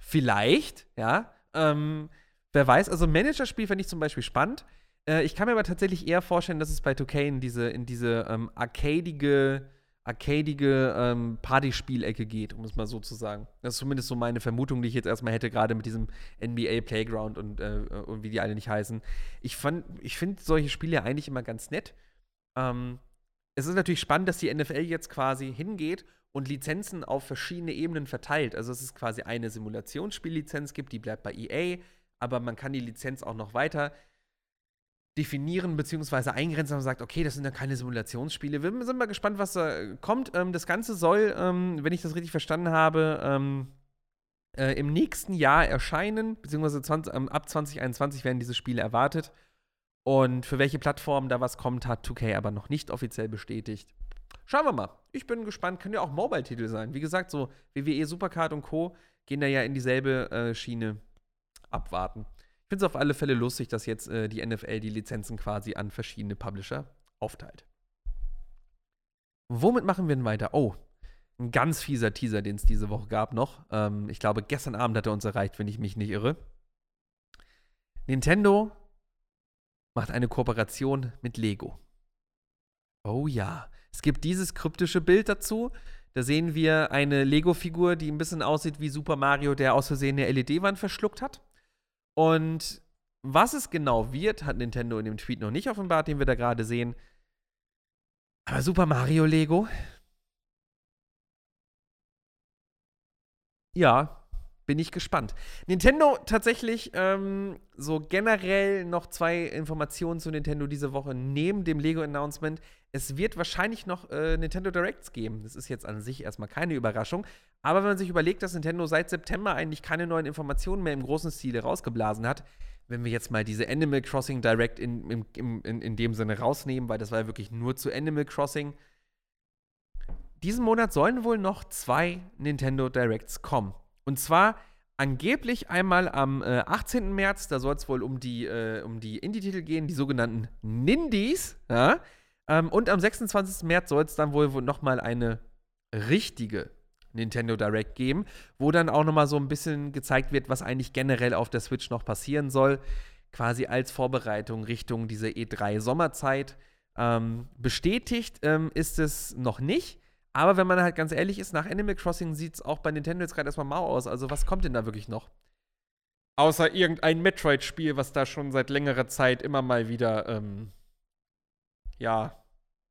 Vielleicht, ja. Ähm, wer weiß, also ein Managerspiel fände ich zum Beispiel spannend. Äh, ich kann mir aber tatsächlich eher vorstellen, dass es bei 2K in diese, in diese ähm, arcadige arcadige ähm, Partyspielecke geht, um es mal so zu sagen. Das ist zumindest so meine Vermutung, die ich jetzt erstmal hätte, gerade mit diesem NBA Playground und, äh, und wie die alle nicht heißen. Ich, ich finde solche Spiele eigentlich immer ganz nett. Ähm, es ist natürlich spannend, dass die NFL jetzt quasi hingeht und Lizenzen auf verschiedene Ebenen verteilt. Also, dass es quasi eine Simulationsspiellizenz gibt, die bleibt bei EA, aber man kann die Lizenz auch noch weiter definieren bzw. eingrenzen und sagt, okay, das sind ja keine Simulationsspiele. Wir sind mal gespannt, was da kommt. Ähm, das Ganze soll, ähm, wenn ich das richtig verstanden habe, ähm, äh, im nächsten Jahr erscheinen, beziehungsweise 20, ähm, ab 2021 werden diese Spiele erwartet. Und für welche Plattform da was kommt, hat 2K aber noch nicht offiziell bestätigt. Schauen wir mal. Ich bin gespannt. Können ja auch Mobile-Titel sein. Wie gesagt, so WWE Supercard und Co. gehen da ja in dieselbe äh, Schiene. Abwarten. Ich finde es auf alle Fälle lustig, dass jetzt äh, die NFL die Lizenzen quasi an verschiedene Publisher aufteilt. Womit machen wir denn weiter? Oh, ein ganz fieser Teaser, den es diese Woche gab noch. Ähm, ich glaube, gestern Abend hat er uns erreicht, wenn ich mich nicht irre. Nintendo macht eine Kooperation mit Lego. Oh ja, es gibt dieses kryptische Bild dazu. Da sehen wir eine Lego-Figur, die ein bisschen aussieht wie Super Mario, der aus Versehen eine LED-Wand verschluckt hat. Und was es genau wird, hat Nintendo in dem Tweet noch nicht offenbart, den wir da gerade sehen. Aber Super Mario Lego? Ja, bin ich gespannt. Nintendo tatsächlich ähm, so generell noch zwei Informationen zu Nintendo diese Woche neben dem Lego-Announcement. Es wird wahrscheinlich noch äh, Nintendo Directs geben. Das ist jetzt an sich erstmal keine Überraschung. Aber wenn man sich überlegt, dass Nintendo seit September eigentlich keine neuen Informationen mehr im großen Stile rausgeblasen hat, wenn wir jetzt mal diese Animal Crossing Direct in, in, in, in dem Sinne rausnehmen, weil das war ja wirklich nur zu Animal Crossing. Diesen Monat sollen wohl noch zwei Nintendo Directs kommen. Und zwar angeblich einmal am äh, 18. März, da soll es wohl um die, äh, um die Indie-Titel gehen, die sogenannten Nindies. Ja? Ähm, und am 26. März soll es dann wohl, nochmal eine richtige Nintendo Direct geben, wo dann auch nochmal so ein bisschen gezeigt wird, was eigentlich generell auf der Switch noch passieren soll. Quasi als Vorbereitung Richtung diese E3 Sommerzeit. Ähm, bestätigt ähm, ist es noch nicht. Aber wenn man halt ganz ehrlich ist, nach Animal Crossing sieht es auch bei Nintendo jetzt gerade erstmal mau aus. Also, was kommt denn da wirklich noch? Außer irgendein Metroid-Spiel, was da schon seit längerer Zeit immer mal wieder, ähm, ja,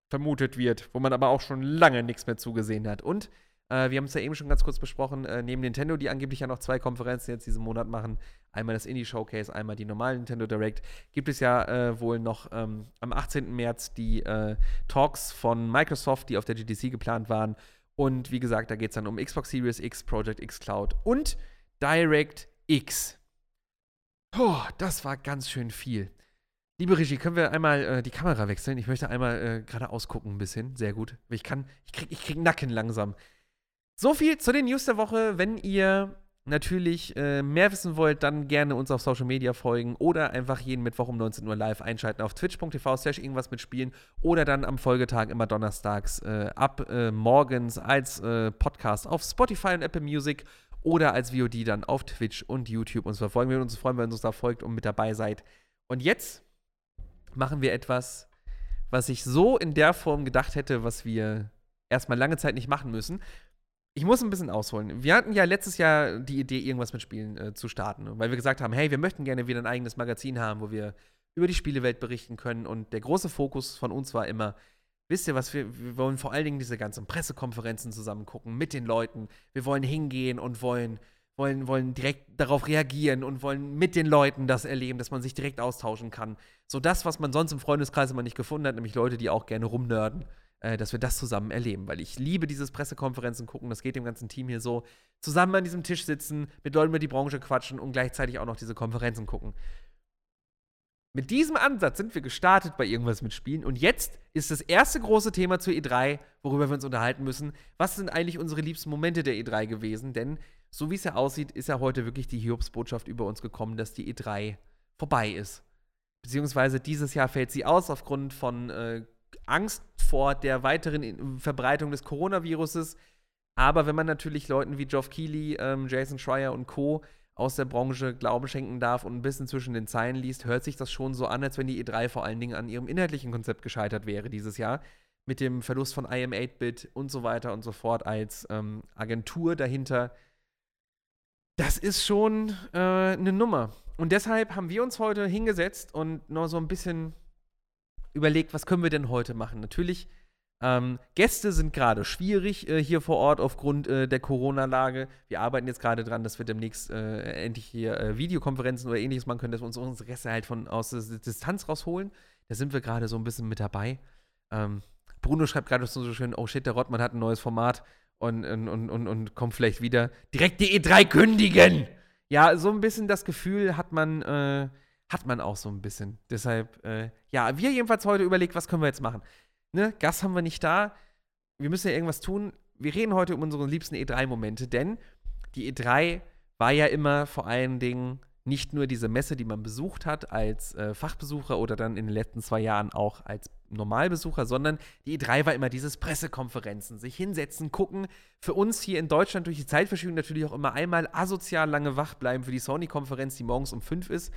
vermutet wird, wo man aber auch schon lange nichts mehr zugesehen hat. Und äh, wir haben es ja eben schon ganz kurz besprochen, äh, neben Nintendo, die angeblich ja noch zwei Konferenzen jetzt diesen Monat machen, einmal das Indie Showcase, einmal die normale Nintendo Direct, gibt es ja äh, wohl noch ähm, am 18. März die äh, Talks von Microsoft, die auf der GDC geplant waren. Und wie gesagt, da geht es dann um Xbox Series X, Project X Cloud und Direct X. Oh, das war ganz schön viel. Liebe Regie, können wir einmal äh, die Kamera wechseln? Ich möchte einmal äh, gerade ausgucken ein bisschen. Sehr gut. Ich kann, ich krieg, ich krieg Nacken langsam. So viel zu den News der Woche. Wenn ihr natürlich äh, mehr wissen wollt, dann gerne uns auf Social Media folgen oder einfach jeden Mittwoch um 19 Uhr live einschalten auf twitch.tv slash irgendwas mitspielen oder dann am Folgetag immer donnerstags äh, ab äh, morgens als äh, Podcast auf Spotify und Apple Music oder als VOD dann auf Twitch und YouTube uns verfolgen. Wir uns freuen, wenn ihr uns da folgt und mit dabei seid. Und jetzt machen wir etwas, was ich so in der Form gedacht hätte, was wir erstmal lange Zeit nicht machen müssen ich muss ein bisschen ausholen. Wir hatten ja letztes Jahr die Idee, irgendwas mit Spielen äh, zu starten, weil wir gesagt haben, hey, wir möchten gerne wieder ein eigenes Magazin haben, wo wir über die Spielewelt berichten können. Und der große Fokus von uns war immer, wisst ihr was, wir, wir wollen vor allen Dingen diese ganzen Pressekonferenzen zusammen gucken mit den Leuten. Wir wollen hingehen und wollen, wollen, wollen direkt darauf reagieren und wollen mit den Leuten das erleben, dass man sich direkt austauschen kann. So das, was man sonst im Freundeskreis immer nicht gefunden hat, nämlich Leute, die auch gerne rumnörden äh, dass wir das zusammen erleben. Weil ich liebe dieses Pressekonferenzen gucken, das geht dem ganzen Team hier so. Zusammen an diesem Tisch sitzen, mit Leuten über die Branche quatschen und gleichzeitig auch noch diese Konferenzen gucken. Mit diesem Ansatz sind wir gestartet bei irgendwas mit Spielen und jetzt ist das erste große Thema zur E3, worüber wir uns unterhalten müssen. Was sind eigentlich unsere liebsten Momente der E3 gewesen? Denn so wie es ja aussieht, ist ja heute wirklich die Hiobsbotschaft über uns gekommen, dass die E3 vorbei ist. Beziehungsweise dieses Jahr fällt sie aus aufgrund von äh, Angst vor der weiteren Verbreitung des Coronaviruses. Aber wenn man natürlich Leuten wie Geoff Keighley, ähm, Jason Schreier und Co. aus der Branche Glauben schenken darf und ein bisschen zwischen den Zeilen liest, hört sich das schon so an, als wenn die E3 vor allen Dingen an ihrem inhaltlichen Konzept gescheitert wäre dieses Jahr. Mit dem Verlust von IM8-Bit und so weiter und so fort als ähm, Agentur dahinter. Das ist schon äh, eine Nummer. Und deshalb haben wir uns heute hingesetzt und noch so ein bisschen überlegt, was können wir denn heute machen? Natürlich, ähm, Gäste sind gerade schwierig äh, hier vor Ort aufgrund äh, der Corona-Lage. Wir arbeiten jetzt gerade dran, dass wir demnächst äh, endlich hier äh, Videokonferenzen oder ähnliches machen können, dass wir uns unsere Gäste halt von aus der Distanz rausholen. Da sind wir gerade so ein bisschen mit dabei. Ähm, Bruno schreibt gerade so schön, oh shit, der Rottmann hat ein neues Format und, und, und, und, und kommt vielleicht wieder. Direkt die E3 kündigen! Ja, so ein bisschen das Gefühl hat man, äh, hat man auch so ein bisschen. Deshalb, äh, ja, wir jedenfalls heute überlegt, was können wir jetzt machen. Ne? Gast haben wir nicht da. Wir müssen ja irgendwas tun. Wir reden heute um unsere liebsten E3-Momente, denn die E3 war ja immer vor allen Dingen nicht nur diese Messe, die man besucht hat als äh, Fachbesucher oder dann in den letzten zwei Jahren auch als Normalbesucher, sondern die E3 war immer dieses Pressekonferenzen, sich hinsetzen, gucken. Für uns hier in Deutschland durch die Zeitverschiebung natürlich auch immer einmal asozial lange wach bleiben für die Sony-Konferenz, die morgens um fünf ist.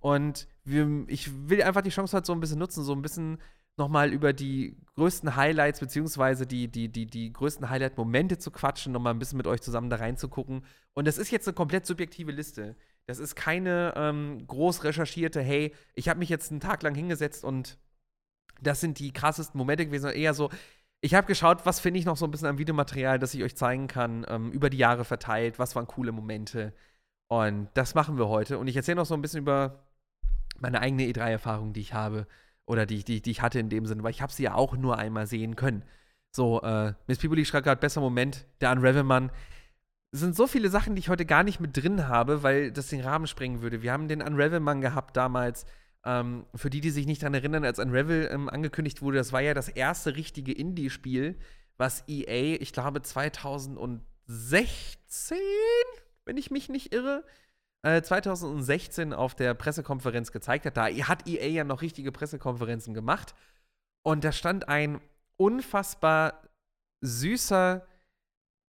Und wir, ich will einfach die Chance heute so ein bisschen nutzen, so ein bisschen nochmal über die größten Highlights, beziehungsweise die, die, die, die größten Highlight-Momente zu quatschen, nochmal ein bisschen mit euch zusammen da reinzugucken. Und das ist jetzt eine komplett subjektive Liste. Das ist keine ähm, groß recherchierte, hey, ich habe mich jetzt einen Tag lang hingesetzt und das sind die krassesten Momente gewesen, eher so, ich habe geschaut, was finde ich noch so ein bisschen am Videomaterial, das ich euch zeigen kann, ähm, über die Jahre verteilt, was waren coole Momente. Und das machen wir heute. Und ich erzähle noch so ein bisschen über meine eigene E3-Erfahrung, die ich habe oder die, die, die ich hatte in dem Sinne, weil ich habe sie ja auch nur einmal sehen können. So, äh, Miss Pibuli schreibt gerade, besser Moment, der Unravelmann. Es sind so viele Sachen, die ich heute gar nicht mit drin habe, weil das den Rahmen sprengen würde. Wir haben den Unravelmann gehabt damals. Ähm, für die, die sich nicht daran erinnern, als Unravel ähm, angekündigt wurde, das war ja das erste richtige Indie-Spiel, was EA, ich glaube 2016, wenn ich mich nicht irre, 2016 äh, auf der Pressekonferenz gezeigt hat. Da hat EA ja noch richtige Pressekonferenzen gemacht. Und da stand ein unfassbar süßer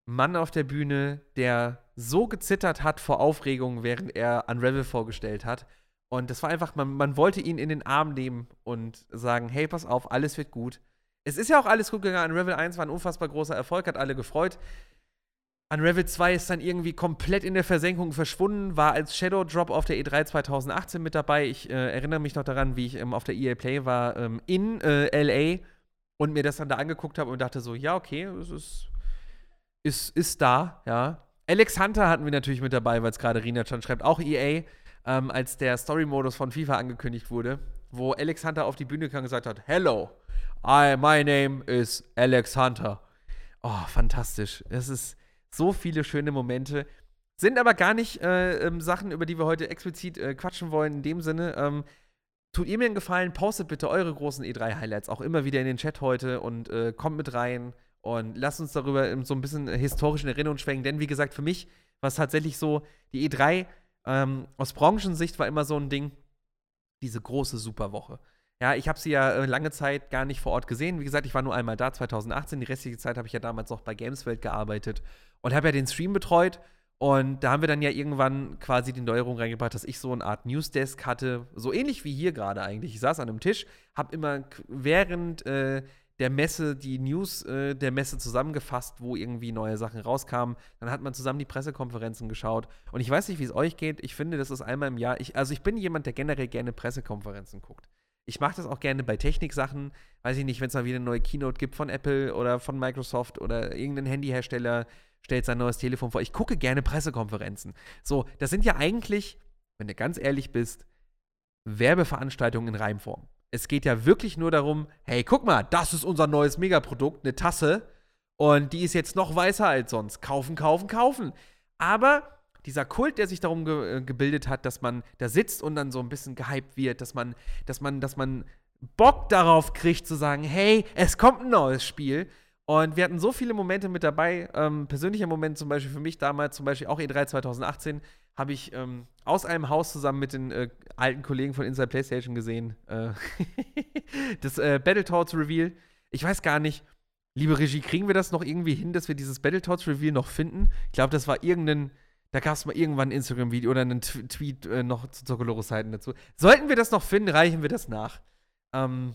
Mann auf der Bühne, der so gezittert hat vor Aufregung, während er Unravel vorgestellt hat. Und das war einfach, man, man wollte ihn in den Arm nehmen und sagen: Hey, pass auf, alles wird gut. Es ist ja auch alles gut gegangen. Unravel 1 war ein unfassbar großer Erfolg, hat alle gefreut. Unravel 2 ist dann irgendwie komplett in der Versenkung verschwunden, war als Shadow Drop auf der E3 2018 mit dabei. Ich äh, erinnere mich noch daran, wie ich ähm, auf der EA Play war ähm, in äh, LA und mir das dann da angeguckt habe und dachte so, ja, okay, es ist, ist, ist da, ja. Alex Hunter hatten wir natürlich mit dabei, weil es gerade Rina schon schreibt, auch EA, ähm, als der Story-Modus von FIFA angekündigt wurde, wo Alex Hunter auf die Bühne kam und gesagt hat, Hello, I, my name is Alex Hunter. Oh, fantastisch. Es ist so viele schöne Momente. Sind aber gar nicht äh, ähm, Sachen, über die wir heute explizit äh, quatschen wollen. In dem Sinne, ähm, tut ihr mir einen Gefallen, postet bitte eure großen E3-Highlights auch immer wieder in den Chat heute und äh, kommt mit rein und lasst uns darüber so ein bisschen historisch in Erinnerung schwenken. Denn wie gesagt, für mich war es tatsächlich so, die E3 ähm, aus Branchensicht war immer so ein Ding, diese große Superwoche. Ja, ich habe sie ja äh, lange Zeit gar nicht vor Ort gesehen. Wie gesagt, ich war nur einmal da, 2018. Die restliche Zeit habe ich ja damals noch bei Gameswelt gearbeitet und habe ja den Stream betreut. Und da haben wir dann ja irgendwann quasi die Neuerung reingebracht, dass ich so eine Art Newsdesk hatte, so ähnlich wie hier gerade eigentlich. Ich saß an einem Tisch, habe immer während äh, der Messe die News äh, der Messe zusammengefasst, wo irgendwie neue Sachen rauskamen. Dann hat man zusammen die Pressekonferenzen geschaut. Und ich weiß nicht, wie es euch geht. Ich finde, das ist einmal im Jahr. Ich, also ich bin jemand, der generell gerne Pressekonferenzen guckt. Ich mache das auch gerne bei Techniksachen. Weiß ich nicht, wenn es mal wieder eine neue Keynote gibt von Apple oder von Microsoft oder irgendein Handyhersteller stellt sein neues Telefon vor. Ich gucke gerne Pressekonferenzen. So, das sind ja eigentlich, wenn du ganz ehrlich bist, Werbeveranstaltungen in Reimform. Es geht ja wirklich nur darum, hey, guck mal, das ist unser neues Megaprodukt, eine Tasse. Und die ist jetzt noch weißer als sonst. Kaufen, kaufen, kaufen. Aber dieser Kult, der sich darum ge äh, gebildet hat, dass man da sitzt und dann so ein bisschen gehypt wird, dass man, dass man, dass man Bock darauf kriegt zu sagen, hey, es kommt ein neues Spiel. Und wir hatten so viele Momente mit dabei. Ähm, persönlicher Moment zum Beispiel für mich damals, zum Beispiel auch E3 2018, habe ich ähm, aus einem Haus zusammen mit den äh, alten Kollegen von Inside PlayStation gesehen. Äh das äh, Battletoads Reveal. Ich weiß gar nicht, liebe Regie, kriegen wir das noch irgendwie hin, dass wir dieses Battletoads Reveal noch finden? Ich glaube, das war irgendein da gab es mal irgendwann ein Instagram-Video oder einen T Tweet äh, noch zu Zoccoloro-Zeiten dazu. Sollten wir das noch finden, reichen wir das nach. Ähm,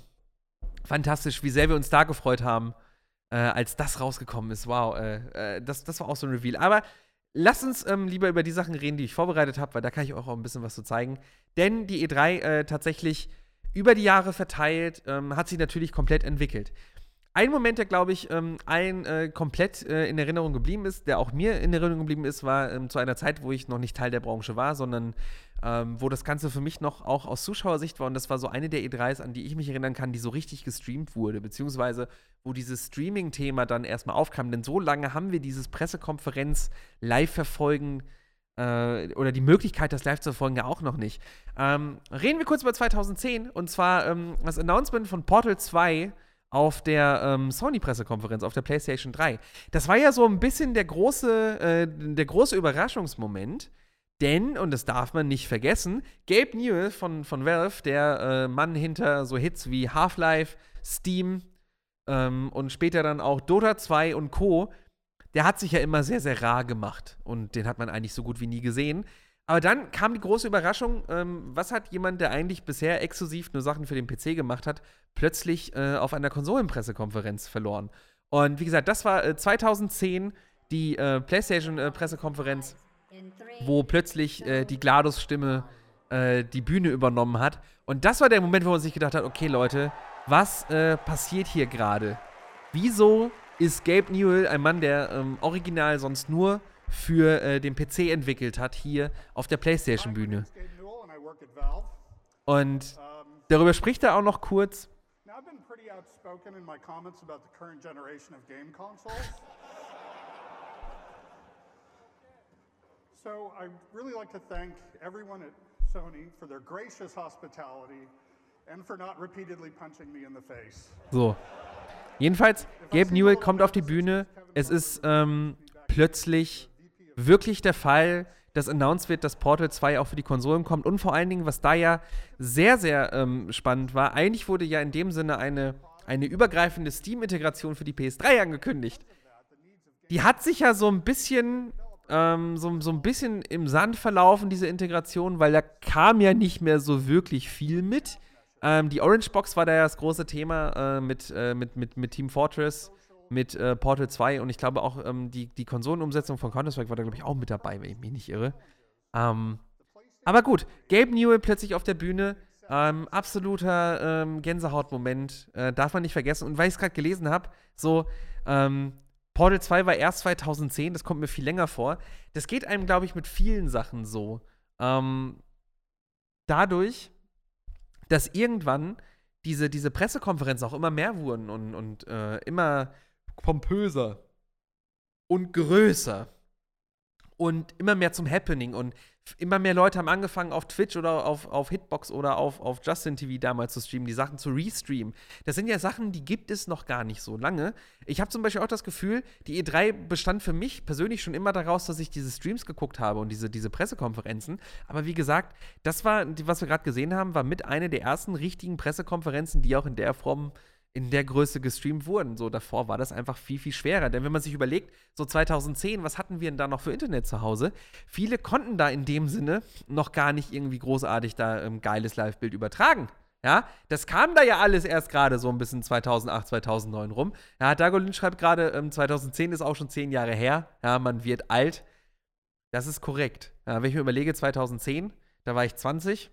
fantastisch, wie sehr wir uns da gefreut haben, äh, als das rausgekommen ist. Wow, äh, äh das, das war auch so ein Reveal. Aber lasst uns ähm, lieber über die Sachen reden, die ich vorbereitet habe, weil da kann ich euch auch ein bisschen was zu zeigen. Denn die E3 äh, tatsächlich über die Jahre verteilt, ähm, hat sich natürlich komplett entwickelt. Ein Moment, der, glaube ich, ähm, allen äh, komplett äh, in Erinnerung geblieben ist, der auch mir in Erinnerung geblieben ist, war ähm, zu einer Zeit, wo ich noch nicht Teil der Branche war, sondern ähm, wo das Ganze für mich noch auch aus Zuschauersicht war. Und das war so eine der E3s, an die ich mich erinnern kann, die so richtig gestreamt wurde, beziehungsweise wo dieses Streaming-Thema dann erstmal aufkam. Denn so lange haben wir dieses Pressekonferenz live verfolgen äh, oder die Möglichkeit, das live zu verfolgen, ja auch noch nicht. Ähm, reden wir kurz über 2010 und zwar ähm, das Announcement von Portal 2 auf der ähm, Sony-Pressekonferenz, auf der PlayStation 3. Das war ja so ein bisschen der große, äh, der große Überraschungsmoment. Denn, und das darf man nicht vergessen, Gabe Newell von, von Valve, der äh, Mann hinter so Hits wie Half-Life, Steam ähm, und später dann auch Dota 2 und Co., der hat sich ja immer sehr, sehr rar gemacht. Und den hat man eigentlich so gut wie nie gesehen. Aber dann kam die große Überraschung, ähm, was hat jemand, der eigentlich bisher exklusiv nur Sachen für den PC gemacht hat, plötzlich äh, auf einer Konsolenpressekonferenz verloren. Und wie gesagt, das war äh, 2010 die äh, PlayStation-Pressekonferenz, wo plötzlich äh, die GLaDOS-Stimme äh, die Bühne übernommen hat. Und das war der Moment, wo man sich gedacht hat, okay Leute, was äh, passiert hier gerade? Wieso ist Gabe Newell, ein Mann, der ähm, original sonst nur für äh, den PC entwickelt hat, hier auf der PlayStation-Bühne. Und darüber spricht er auch noch kurz. So I really like to thank everyone at Sony for their gracious hospitality and for not repeatedly punching me in the face. So. Jedenfalls, Gabe Newell kommt auf die Bühne. Es ist ähm, plötzlich wirklich der Fall, dass announced wird, dass Portal 2 auch für die Konsolen kommt. Und vor allen Dingen, was da ja sehr, sehr ähm, spannend war, eigentlich wurde ja in dem Sinne eine, eine übergreifende Steam-Integration für die PS3 angekündigt. Die hat sich ja so ein bisschen, ähm, so, so ein bisschen im Sand verlaufen, diese Integration, weil da kam ja nicht mehr so wirklich viel mit. Ähm, die Orange Box war da ja das große Thema äh, mit, äh, mit, mit, mit Team Fortress mit äh, Portal 2 und ich glaube auch ähm, die, die Konsolenumsetzung von Counter-Strike war da, glaube ich, auch mit dabei, wenn ich mich nicht irre. Ähm, aber gut, Gabe Newell plötzlich auf der Bühne, ähm, absoluter ähm, Gänsehautmoment, äh, darf man nicht vergessen. Und weil ich es gerade gelesen habe, so, ähm, Portal 2 war erst 2010, das kommt mir viel länger vor. Das geht einem, glaube ich, mit vielen Sachen so. Ähm, dadurch, dass irgendwann diese, diese Pressekonferenzen auch immer mehr wurden und, und äh, immer pompöser und größer und immer mehr zum Happening und immer mehr Leute haben angefangen auf Twitch oder auf, auf Hitbox oder auf, auf Justin TV damals zu streamen, die Sachen zu restreamen. Das sind ja Sachen, die gibt es noch gar nicht so lange. Ich habe zum Beispiel auch das Gefühl, die E3 bestand für mich persönlich schon immer daraus, dass ich diese Streams geguckt habe und diese, diese Pressekonferenzen. Aber wie gesagt, das war, was wir gerade gesehen haben, war mit einer der ersten richtigen Pressekonferenzen, die auch in der Form in der Größe gestreamt wurden. So davor war das einfach viel, viel schwerer. Denn wenn man sich überlegt, so 2010, was hatten wir denn da noch für Internet zu Hause? Viele konnten da in dem Sinne noch gar nicht irgendwie großartig da ähm, geiles Live-Bild übertragen. Ja, das kam da ja alles erst gerade so ein bisschen 2008, 2009 rum. Ja, Dagolin schreibt gerade, ähm, 2010 ist auch schon zehn Jahre her. Ja, man wird alt. Das ist korrekt. Ja, wenn ich mir überlege, 2010, da war ich 20.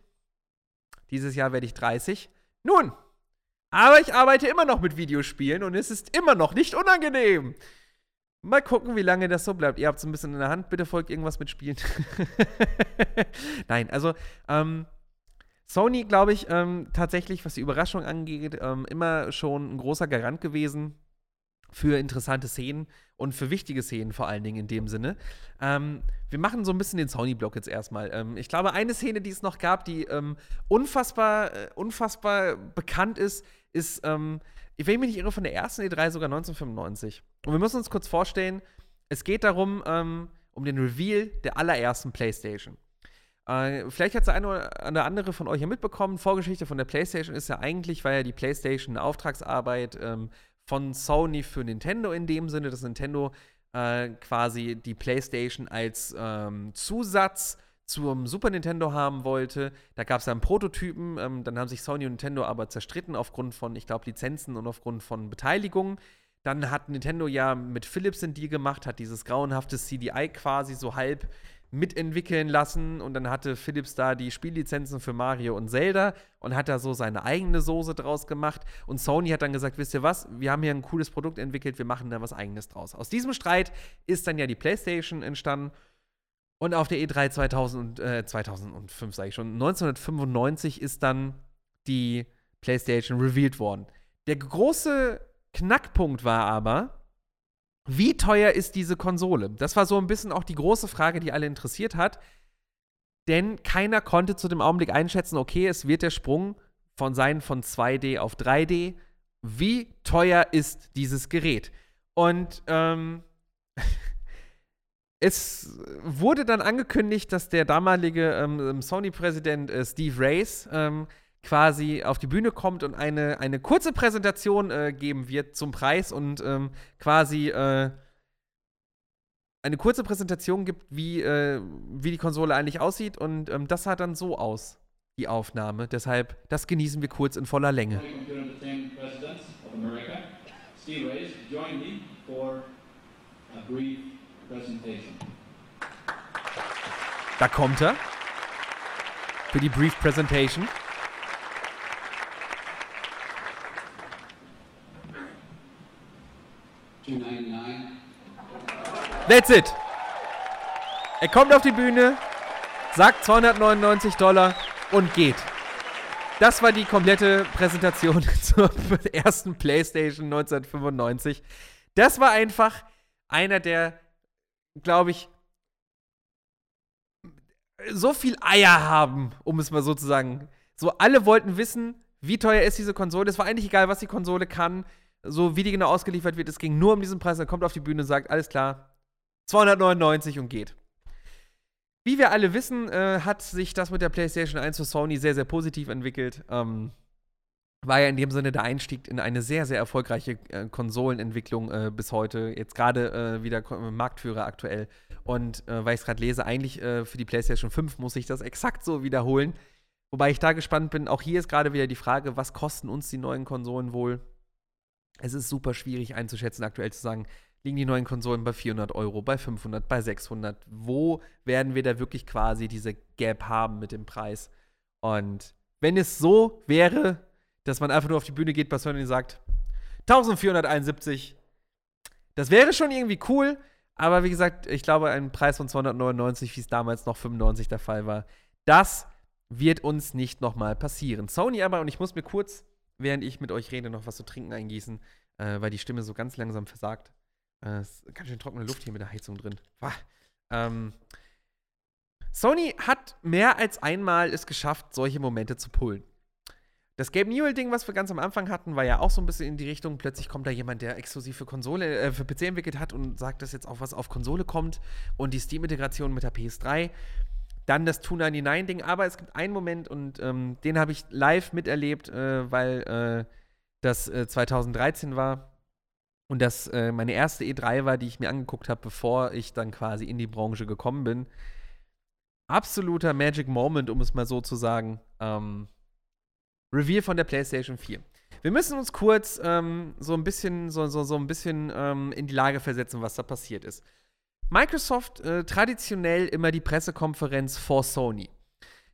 Dieses Jahr werde ich 30. Nun, aber ich arbeite immer noch mit Videospielen und es ist immer noch nicht unangenehm. Mal gucken, wie lange das so bleibt. Ihr habt es ein bisschen in der Hand. Bitte folgt irgendwas mit Spielen. Nein, also ähm, Sony, glaube ich, ähm, tatsächlich, was die Überraschung angeht, ähm, immer schon ein großer Garant gewesen für interessante Szenen und für wichtige Szenen vor allen Dingen in dem Sinne. Ähm, wir machen so ein bisschen den Sony-Block jetzt erstmal. Ähm, ich glaube, eine Szene, die es noch gab, die ähm, unfassbar, äh, unfassbar bekannt ist, ist, ähm, ich will mich nicht irre, von der ersten E3 sogar 1995. Und wir müssen uns kurz vorstellen, es geht darum, ähm, um den Reveal der allerersten PlayStation. Äh, vielleicht hat es eine oder andere von euch ja mitbekommen. Vorgeschichte von der PlayStation ist ja eigentlich, weil ja die PlayStation eine Auftragsarbeit ähm, von Sony für Nintendo in dem Sinne, dass Nintendo äh, quasi die PlayStation als ähm, Zusatz zum Super Nintendo haben wollte. Da gab es dann Prototypen, ähm, dann haben sich Sony und Nintendo aber zerstritten aufgrund von, ich glaube, Lizenzen und aufgrund von Beteiligung. Dann hat Nintendo ja mit Philips den Deal gemacht, hat dieses grauenhafte CDI quasi so halb mitentwickeln lassen und dann hatte Philips da die Spiellizenzen für Mario und Zelda und hat da so seine eigene Soße draus gemacht und Sony hat dann gesagt, wisst ihr was, wir haben hier ein cooles Produkt entwickelt, wir machen da was eigenes draus. Aus diesem Streit ist dann ja die PlayStation entstanden und auf der E3 2000, äh, 2005 sage ich schon, 1995 ist dann die PlayStation revealed worden. Der große Knackpunkt war aber, wie teuer ist diese Konsole? Das war so ein bisschen auch die große Frage, die alle interessiert hat. Denn keiner konnte zu dem Augenblick einschätzen, okay, es wird der Sprung von sein von 2D auf 3D. Wie teuer ist dieses Gerät? Und ähm, es wurde dann angekündigt, dass der damalige ähm, Sony-Präsident äh, Steve Race ähm, quasi auf die Bühne kommt und eine, eine kurze Präsentation äh, geben wird zum Preis und ähm, quasi äh, eine kurze Präsentation gibt, wie, äh, wie die Konsole eigentlich aussieht. Und ähm, das sah dann so aus, die Aufnahme. Deshalb, das genießen wir kurz in voller Länge. Steve Reyes, join me for a brief da kommt er. Für die Brief Presentation. That's it. Er kommt auf die Bühne, sagt 299 Dollar und geht. Das war die komplette Präsentation zur ersten PlayStation 1995. Das war einfach einer der glaube ich, so viel Eier haben, um es mal so zu sagen. So, alle wollten wissen, wie teuer ist diese Konsole. Es war eigentlich egal, was die Konsole kann, so wie die genau ausgeliefert wird. Es ging nur um diesen Preis. Er kommt auf die Bühne und sagt, alles klar, 299 und geht. Wie wir alle wissen, äh, hat sich das mit der PlayStation 1 für Sony sehr, sehr positiv entwickelt. Ähm, war ja in dem Sinne der Einstieg in eine sehr, sehr erfolgreiche äh, Konsolenentwicklung äh, bis heute. Jetzt gerade äh, wieder Marktführer aktuell. Und äh, weil ich es gerade lese, eigentlich äh, für die PlayStation 5 muss ich das exakt so wiederholen. Wobei ich da gespannt bin. Auch hier ist gerade wieder die Frage, was kosten uns die neuen Konsolen wohl? Es ist super schwierig einzuschätzen, aktuell zu sagen, liegen die neuen Konsolen bei 400 Euro, bei 500, bei 600? Wo werden wir da wirklich quasi diese Gap haben mit dem Preis? Und wenn es so wäre, dass man einfach nur auf die Bühne geht bei Sony und sagt, 1471. Das wäre schon irgendwie cool, aber wie gesagt, ich glaube, ein Preis von 299, wie es damals noch 95 der Fall war, das wird uns nicht nochmal passieren. Sony aber, und ich muss mir kurz, während ich mit euch rede, noch was zu trinken eingießen, äh, weil die Stimme so ganz langsam versagt. Äh, ist ganz schön trockene Luft hier mit der Heizung drin. Ähm, Sony hat mehr als einmal es geschafft, solche Momente zu pullen. Das Gabe Newell-Ding, was wir ganz am Anfang hatten, war ja auch so ein bisschen in die Richtung, plötzlich kommt da jemand, der exklusiv für Konsole, äh, für PC entwickelt hat und sagt, dass jetzt auch was auf Konsole kommt und die Steam-Integration mit der PS3. Dann das 299-Ding, aber es gibt einen Moment und ähm, den habe ich live miterlebt, äh, weil äh, das 2013 äh, war und das äh, meine erste E3 war, die ich mir angeguckt habe, bevor ich dann quasi in die Branche gekommen bin. Absoluter Magic Moment, um es mal so zu sagen. Ähm, Reveal von der PlayStation 4. Wir müssen uns kurz ähm, so ein bisschen, so, so, so ein bisschen ähm, in die Lage versetzen, was da passiert ist. Microsoft äh, traditionell immer die Pressekonferenz vor Sony.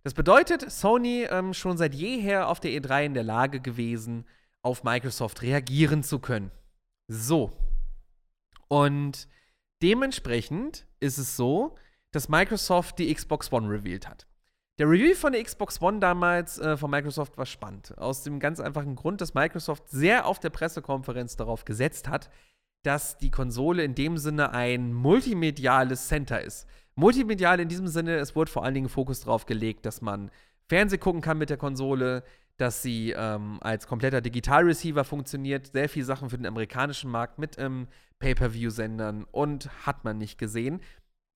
Das bedeutet, Sony ähm, schon seit jeher auf der E3 in der Lage gewesen, auf Microsoft reagieren zu können. So. Und dementsprechend ist es so, dass Microsoft die Xbox One revealed hat. Der Review von der Xbox One damals äh, von Microsoft war spannend. Aus dem ganz einfachen Grund, dass Microsoft sehr auf der Pressekonferenz darauf gesetzt hat, dass die Konsole in dem Sinne ein multimediales Center ist. Multimedial in diesem Sinne, es wurde vor allen Dingen Fokus darauf gelegt, dass man Fernseh gucken kann mit der Konsole, dass sie ähm, als kompletter Digitalreceiver funktioniert, sehr viele Sachen für den amerikanischen Markt mit ähm, Pay-per-view-Sendern und hat man nicht gesehen.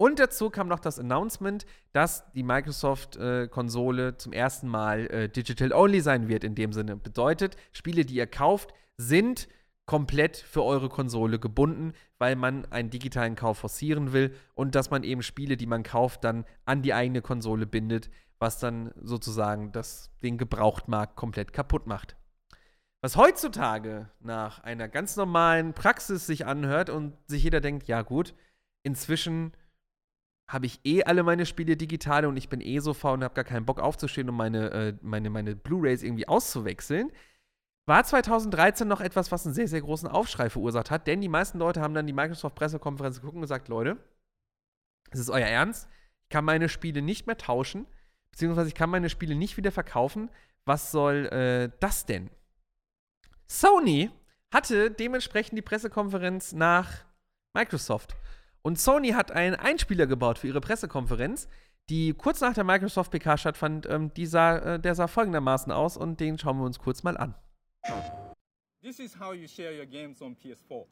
Und dazu kam noch das Announcement, dass die Microsoft-Konsole äh, zum ersten Mal äh, digital-only sein wird, in dem Sinne. Bedeutet, Spiele, die ihr kauft, sind komplett für eure Konsole gebunden, weil man einen digitalen Kauf forcieren will und dass man eben Spiele, die man kauft, dann an die eigene Konsole bindet, was dann sozusagen das, den Gebrauchtmarkt komplett kaputt macht. Was heutzutage nach einer ganz normalen Praxis sich anhört und sich jeder denkt, ja gut, inzwischen habe ich eh alle meine Spiele digital und ich bin eh so faul und habe gar keinen Bock aufzustehen, um meine, äh, meine, meine Blu-Rays irgendwie auszuwechseln. War 2013 noch etwas, was einen sehr, sehr großen Aufschrei verursacht hat, denn die meisten Leute haben dann die Microsoft-Pressekonferenz geguckt und gesagt: Leute, es ist euer Ernst, ich kann meine Spiele nicht mehr tauschen, beziehungsweise ich kann meine Spiele nicht wieder verkaufen. Was soll äh, das denn? Sony hatte dementsprechend die Pressekonferenz nach Microsoft. Und Sony hat einen Einspieler gebaut für ihre Pressekonferenz, die kurz nach der Microsoft PK stattfand. Ähm, die sah, äh, der sah folgendermaßen aus und den schauen wir uns kurz mal an. This is how you share your games on PS4.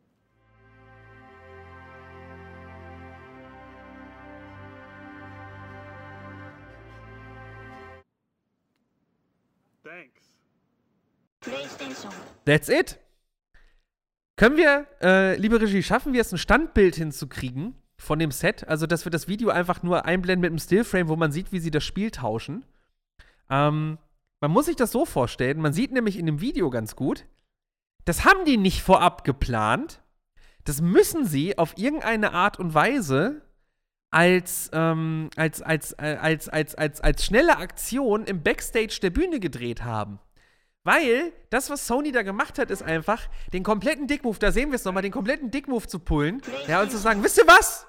Thanks. That's it. Können wir, äh, liebe Regie, schaffen wir es, ein Standbild hinzukriegen von dem Set? Also, dass wir das Video einfach nur einblenden mit einem Stillframe, wo man sieht, wie sie das Spiel tauschen. Ähm, man muss sich das so vorstellen, man sieht nämlich in dem Video ganz gut, das haben die nicht vorab geplant. Das müssen sie auf irgendeine Art und Weise als, ähm, als, als, äh, als, als, als, als schnelle Aktion im Backstage der Bühne gedreht haben. Weil das, was Sony da gemacht hat, ist einfach, den kompletten Dickmove, da sehen wir es nochmal, den kompletten Dickmove zu pullen. Ja, und zu sagen, wisst ihr was?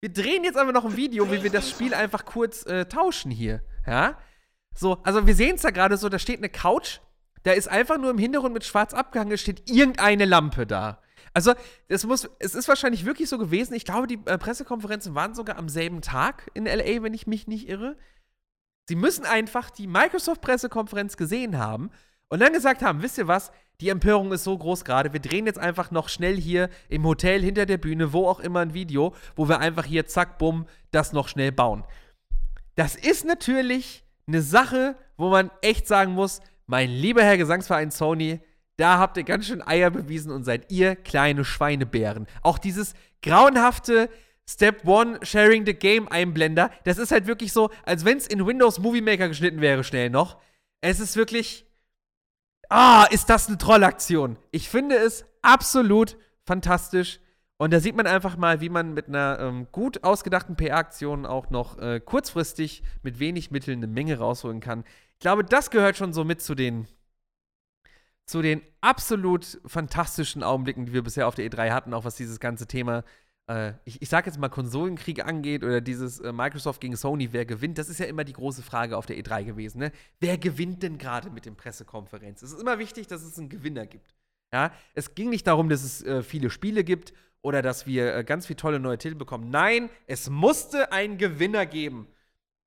Wir drehen jetzt einfach noch ein Video, wie wir das Spiel einfach kurz äh, tauschen hier. Ja? So, also wir sehen es da gerade so, da steht eine Couch, da ist einfach nur im Hintergrund mit schwarz abgehangen, steht irgendeine Lampe da. Also, es muss, es ist wahrscheinlich wirklich so gewesen. Ich glaube, die äh, Pressekonferenzen waren sogar am selben Tag in LA, wenn ich mich nicht irre. Sie müssen einfach die Microsoft-Pressekonferenz gesehen haben und dann gesagt haben, wisst ihr was, die Empörung ist so groß gerade, wir drehen jetzt einfach noch schnell hier im Hotel hinter der Bühne, wo auch immer ein Video, wo wir einfach hier zack, bumm, das noch schnell bauen. Das ist natürlich eine Sache, wo man echt sagen muss, mein lieber Herr Gesangsverein Sony, da habt ihr ganz schön Eier bewiesen und seid ihr kleine Schweinebären. Auch dieses grauenhafte Step One Sharing the Game Einblender, das ist halt wirklich so, als wenn es in Windows Movie Maker geschnitten wäre, schnell noch. Es ist wirklich Ah, ist das eine Trollaktion. Ich finde es absolut fantastisch. Und da sieht man einfach mal, wie man mit einer ähm, gut ausgedachten PR-Aktion auch noch äh, kurzfristig mit wenig Mitteln eine Menge rausholen kann. Ich glaube, das gehört schon so mit zu den, zu den absolut fantastischen Augenblicken, die wir bisher auf der E3 hatten, auch was dieses ganze Thema äh, ich, ich sage jetzt mal Konsolenkrieg angeht oder dieses äh, Microsoft gegen Sony, wer gewinnt, das ist ja immer die große Frage auf der E3 gewesen. Ne? Wer gewinnt denn gerade mit den Pressekonferenzen? Es ist immer wichtig, dass es einen Gewinner gibt. Ja? Es ging nicht darum, dass es äh, viele Spiele gibt oder dass wir äh, ganz viele tolle neue Titel bekommen. Nein, es musste einen Gewinner geben.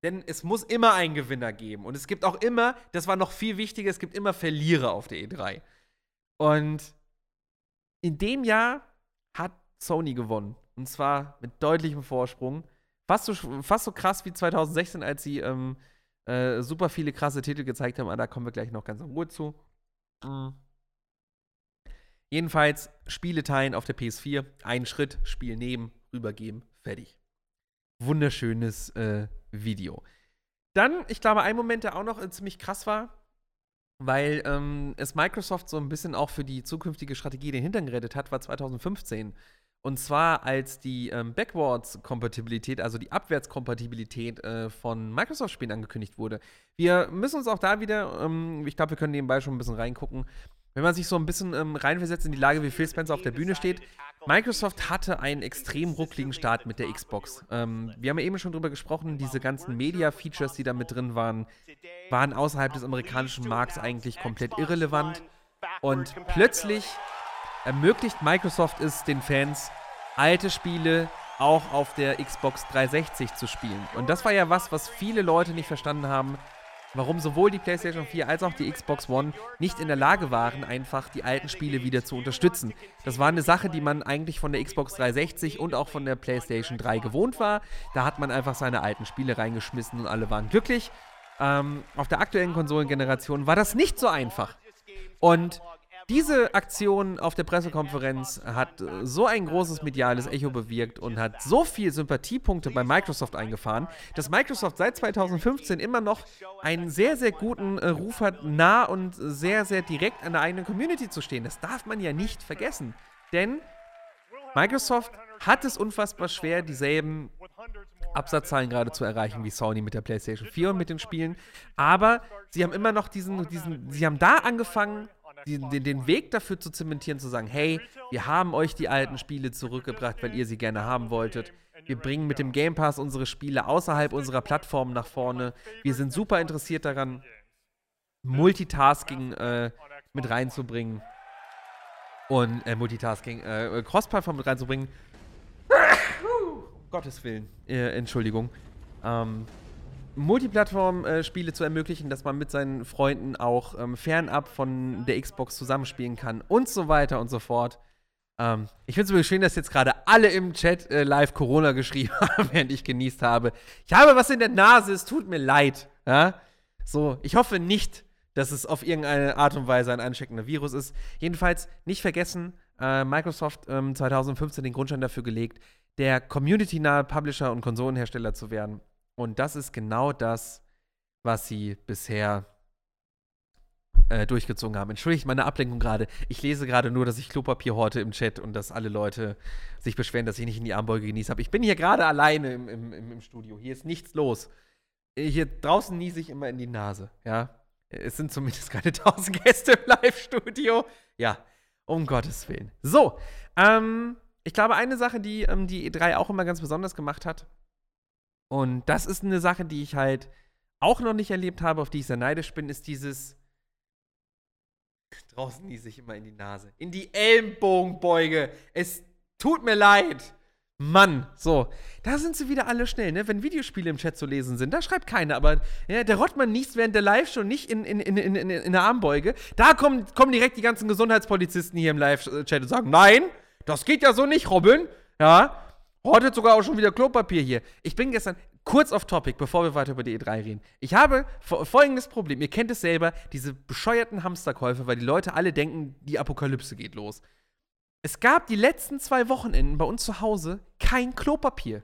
Denn es muss immer einen Gewinner geben. Und es gibt auch immer, das war noch viel wichtiger, es gibt immer Verlierer auf der E3. Und in dem Jahr hat Sony gewonnen. Und zwar mit deutlichem Vorsprung. Fast so, fast so krass wie 2016, als sie ähm, äh, super viele krasse Titel gezeigt haben. Aber da kommen wir gleich noch ganz in Ruhe zu. Mhm. Jedenfalls Spiele teilen auf der PS4. Einen Schritt, Spiel nehmen, rübergeben, fertig. Wunderschönes äh, Video. Dann, ich glaube, ein Moment, der auch noch äh, ziemlich krass war, weil ähm, es Microsoft so ein bisschen auch für die zukünftige Strategie den Hintern gerettet hat, war 2015. Und zwar als die ähm, Backwards-Kompatibilität, also die Abwärtskompatibilität äh, von Microsoft-Spielen angekündigt wurde. Wir müssen uns auch da wieder, ähm, ich glaube, wir können nebenbei schon ein bisschen reingucken, wenn man sich so ein bisschen ähm, reinversetzt in die Lage, wie Phil Spencer auf der Bühne steht. Microsoft hatte einen extrem ruckligen Start mit der Xbox. Ähm, wir haben ja eben schon drüber gesprochen, diese ganzen Media-Features, die da mit drin waren, waren außerhalb des amerikanischen Markts eigentlich komplett irrelevant. Und plötzlich ermöglicht Microsoft es den Fans, alte Spiele auch auf der Xbox 360 zu spielen. Und das war ja was, was viele Leute nicht verstanden haben, warum sowohl die PlayStation 4 als auch die Xbox One nicht in der Lage waren, einfach die alten Spiele wieder zu unterstützen. Das war eine Sache, die man eigentlich von der Xbox 360 und auch von der PlayStation 3 gewohnt war. Da hat man einfach seine alten Spiele reingeschmissen und alle waren glücklich. Ähm, auf der aktuellen Konsolengeneration war das nicht so einfach. Und diese Aktion auf der Pressekonferenz hat so ein großes mediales Echo bewirkt und hat so viele Sympathiepunkte bei Microsoft eingefahren, dass Microsoft seit 2015 immer noch einen sehr, sehr guten äh, Ruf hat, nah und sehr, sehr direkt an der eigenen Community zu stehen. Das darf man ja nicht vergessen. Denn Microsoft hat es unfassbar schwer, dieselben Absatzzahlen gerade zu erreichen wie Sony mit der PlayStation 4 und mit den Spielen. Aber sie haben immer noch diesen, diesen sie haben da angefangen, den, den Weg dafür zu zementieren, zu sagen, hey, wir haben euch die alten Spiele zurückgebracht, weil ihr sie gerne haben wolltet. Wir bringen mit dem Game Pass unsere Spiele außerhalb unserer Plattformen nach vorne. Wir sind super interessiert daran, Multitasking äh, mit reinzubringen und äh, Multitasking, äh, Cross-Plattform mit reinzubringen. Gottes Willen, äh, Entschuldigung. Ähm, Multiplattform-Spiele zu ermöglichen, dass man mit seinen Freunden auch ähm, fernab von der Xbox zusammenspielen kann und so weiter und so fort. Ähm, ich finde es übrigens schön, dass jetzt gerade alle im Chat äh, live Corona geschrieben haben, während ich genießt habe. Ich habe was in der Nase, es tut mir leid. Ja? So, ich hoffe nicht, dass es auf irgendeine Art und Weise ein ansteckender Virus ist. Jedenfalls nicht vergessen, äh, Microsoft ähm, 2015 den Grundstein dafür gelegt, der community-nahe Publisher und Konsolenhersteller zu werden. Und das ist genau das, was sie bisher äh, durchgezogen haben. Entschuldigt meine Ablenkung gerade. Ich lese gerade nur, dass ich Klopapier horte im Chat und dass alle Leute sich beschweren, dass ich nicht in die Armbeuge genießt habe. Ich bin hier gerade alleine im, im, im, Studio. Hier ist nichts los. Hier draußen niese ich immer in die Nase, ja. Es sind zumindest keine tausend Gäste im Live-Studio. Ja, um Gottes Willen. So, ähm, ich glaube, eine Sache, die ähm, die E3 auch immer ganz besonders gemacht hat, und das ist eine Sache, die ich halt auch noch nicht erlebt habe, auf die ich sehr neidisch bin, ist dieses. Draußen niese ich immer in die Nase. In die Ellenbogenbeuge. Es tut mir leid. Mann, so, da sind sie wieder alle schnell, ne? Wenn Videospiele im Chat zu lesen sind, da schreibt keiner, aber ja, der Rottmann niest während der Live-Show nicht in, in, in, in, in, in der Armbeuge. Da kommen, kommen direkt die ganzen Gesundheitspolizisten hier im Live-Chat und sagen: Nein, das geht ja so nicht, Robin. Ja, Hortet sogar auch schon wieder Klopapier hier. Ich bin gestern kurz off topic, bevor wir weiter über die E3 reden. Ich habe folgendes Problem. Ihr kennt es selber, diese bescheuerten Hamsterkäufe, weil die Leute alle denken, die Apokalypse geht los. Es gab die letzten zwei Wochenenden bei uns zu Hause kein Klopapier.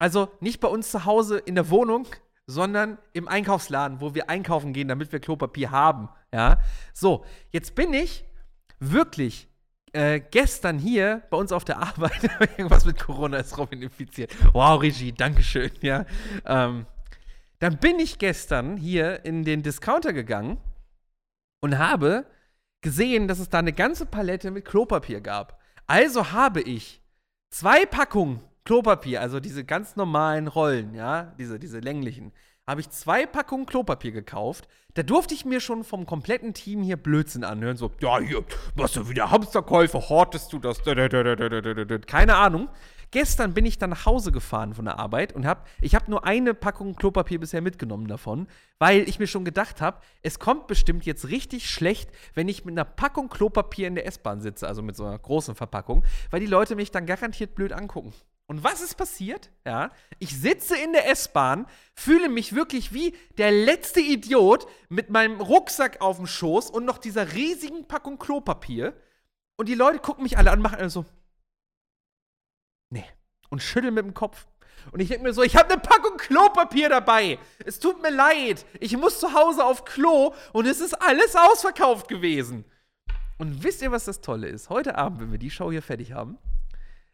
Also nicht bei uns zu Hause in der Wohnung, sondern im Einkaufsladen, wo wir einkaufen gehen, damit wir Klopapier haben. Ja, so jetzt bin ich wirklich äh, gestern hier bei uns auf der Arbeit, irgendwas mit Corona ist Robin infiziert. Wow, Regie, Dankeschön, ja. Ähm, dann bin ich gestern hier in den Discounter gegangen und habe gesehen, dass es da eine ganze Palette mit Klopapier gab. Also habe ich zwei Packungen Klopapier, also diese ganz normalen Rollen, ja, diese, diese länglichen, habe ich zwei Packungen Klopapier gekauft. Da durfte ich mir schon vom kompletten Team hier Blödsinn anhören. So, ja, hier, was du wieder Hamsterkäufe, hortest du das? Keine Ahnung. Gestern bin ich dann nach Hause gefahren von der Arbeit und habe, ich habe nur eine Packung Klopapier bisher mitgenommen davon, weil ich mir schon gedacht habe, es kommt bestimmt jetzt richtig schlecht, wenn ich mit einer Packung Klopapier in der S-Bahn sitze, also mit so einer großen Verpackung, weil die Leute mich dann garantiert blöd angucken. Und was ist passiert? Ja, ich sitze in der S-Bahn, fühle mich wirklich wie der letzte Idiot mit meinem Rucksack auf dem Schoß und noch dieser riesigen Packung Klopapier. Und die Leute gucken mich alle an, machen alle so. Nee. Und schütteln mit dem Kopf. Und ich denke mir so, ich habe eine Packung Klopapier dabei. Es tut mir leid. Ich muss zu Hause auf Klo und es ist alles ausverkauft gewesen. Und wisst ihr, was das Tolle ist? Heute Abend, wenn wir die Show hier fertig haben,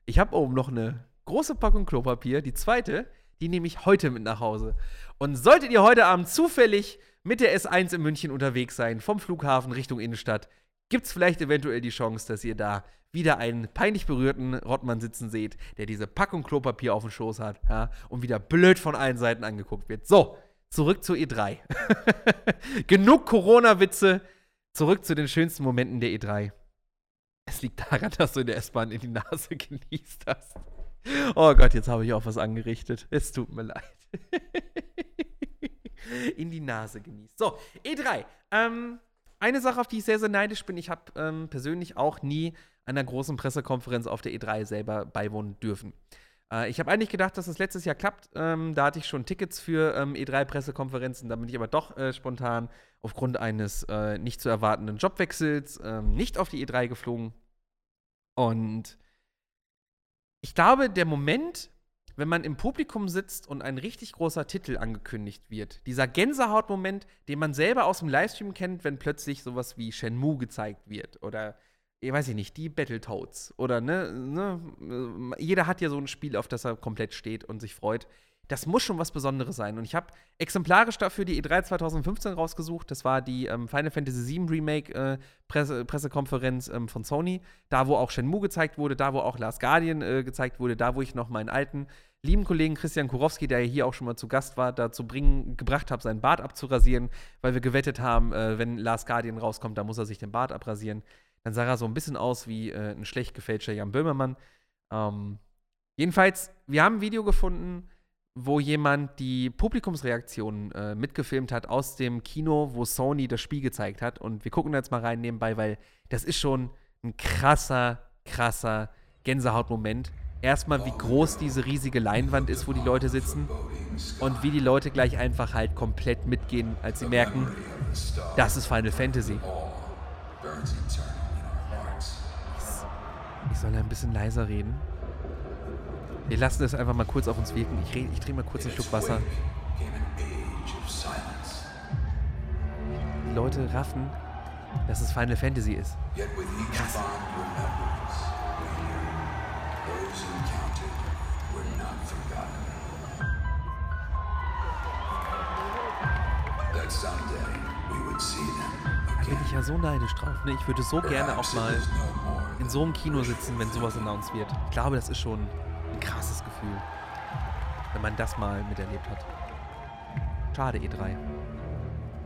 ich habe oben noch eine große Packung Klopapier. Die zweite, die nehme ich heute mit nach Hause. Und solltet ihr heute Abend zufällig mit der S1 in München unterwegs sein, vom Flughafen Richtung Innenstadt, gibt es vielleicht eventuell die Chance, dass ihr da wieder einen peinlich berührten Rottmann sitzen seht, der diese Packung Klopapier auf dem Schoß hat ja, und wieder blöd von allen Seiten angeguckt wird. So, zurück zur E3. Genug Corona-Witze, zurück zu den schönsten Momenten der E3. Es liegt daran, dass du in der S-Bahn in die Nase genießt hast. Oh Gott, jetzt habe ich auch was angerichtet. Es tut mir leid. In die Nase genießt. So, E3. Ähm, eine Sache, auf die ich sehr, sehr neidisch bin, ich habe ähm, persönlich auch nie einer großen Pressekonferenz auf der E3 selber beiwohnen dürfen. Äh, ich habe eigentlich gedacht, dass das letztes Jahr klappt. Ähm, da hatte ich schon Tickets für ähm, E3-Pressekonferenzen. Da bin ich aber doch äh, spontan aufgrund eines äh, nicht zu erwartenden Jobwechsels ähm, nicht auf die E3 geflogen. Und ich glaube, der Moment, wenn man im Publikum sitzt und ein richtig großer Titel angekündigt wird, dieser Gänsehautmoment, den man selber aus dem Livestream kennt, wenn plötzlich sowas wie Shenmue gezeigt wird oder ich weiß nicht, die Battletoads oder ne, ne, jeder hat ja so ein Spiel, auf das er komplett steht und sich freut das muss schon was Besonderes sein. Und ich habe exemplarisch dafür die E3 2015 rausgesucht. Das war die ähm, Final Fantasy VII Remake äh, Presse Pressekonferenz ähm, von Sony. Da, wo auch Shenmue gezeigt wurde, da, wo auch Last Guardian äh, gezeigt wurde, da, wo ich noch meinen alten lieben Kollegen Christian Kurowski, der hier auch schon mal zu Gast war, dazu bringen, gebracht habe, seinen Bart abzurasieren, weil wir gewettet haben, äh, wenn Last Guardian rauskommt, da muss er sich den Bart abrasieren. Dann sah er so ein bisschen aus wie äh, ein schlecht gefälschter Jan Böhmermann. Ähm, Jedenfalls, wir haben ein Video gefunden, wo jemand die Publikumsreaktionen äh, mitgefilmt hat aus dem Kino, wo Sony das Spiel gezeigt hat. Und wir gucken da jetzt mal rein nebenbei, weil das ist schon ein krasser, krasser Gänsehautmoment. Erstmal, wie groß diese riesige Leinwand ist, wo die Leute sitzen. Und wie die Leute gleich einfach halt komplett mitgehen, als sie merken, das ist Final Fantasy. Ich soll ein bisschen leiser reden. Wir lassen das einfach mal kurz auf uns wirken. Ich, ich trinke mal kurz einen Schluck Wasser. Die Leute raffen, dass es Final Fantasy ist. Krass. Da bin ich ja so neidisch drauf. Ne? Ich würde so gerne auch mal in so einem Kino sitzen, wenn sowas announced wird. Ich glaube, das ist schon ein krasses Gefühl, wenn man das mal miterlebt hat. Schade, E3.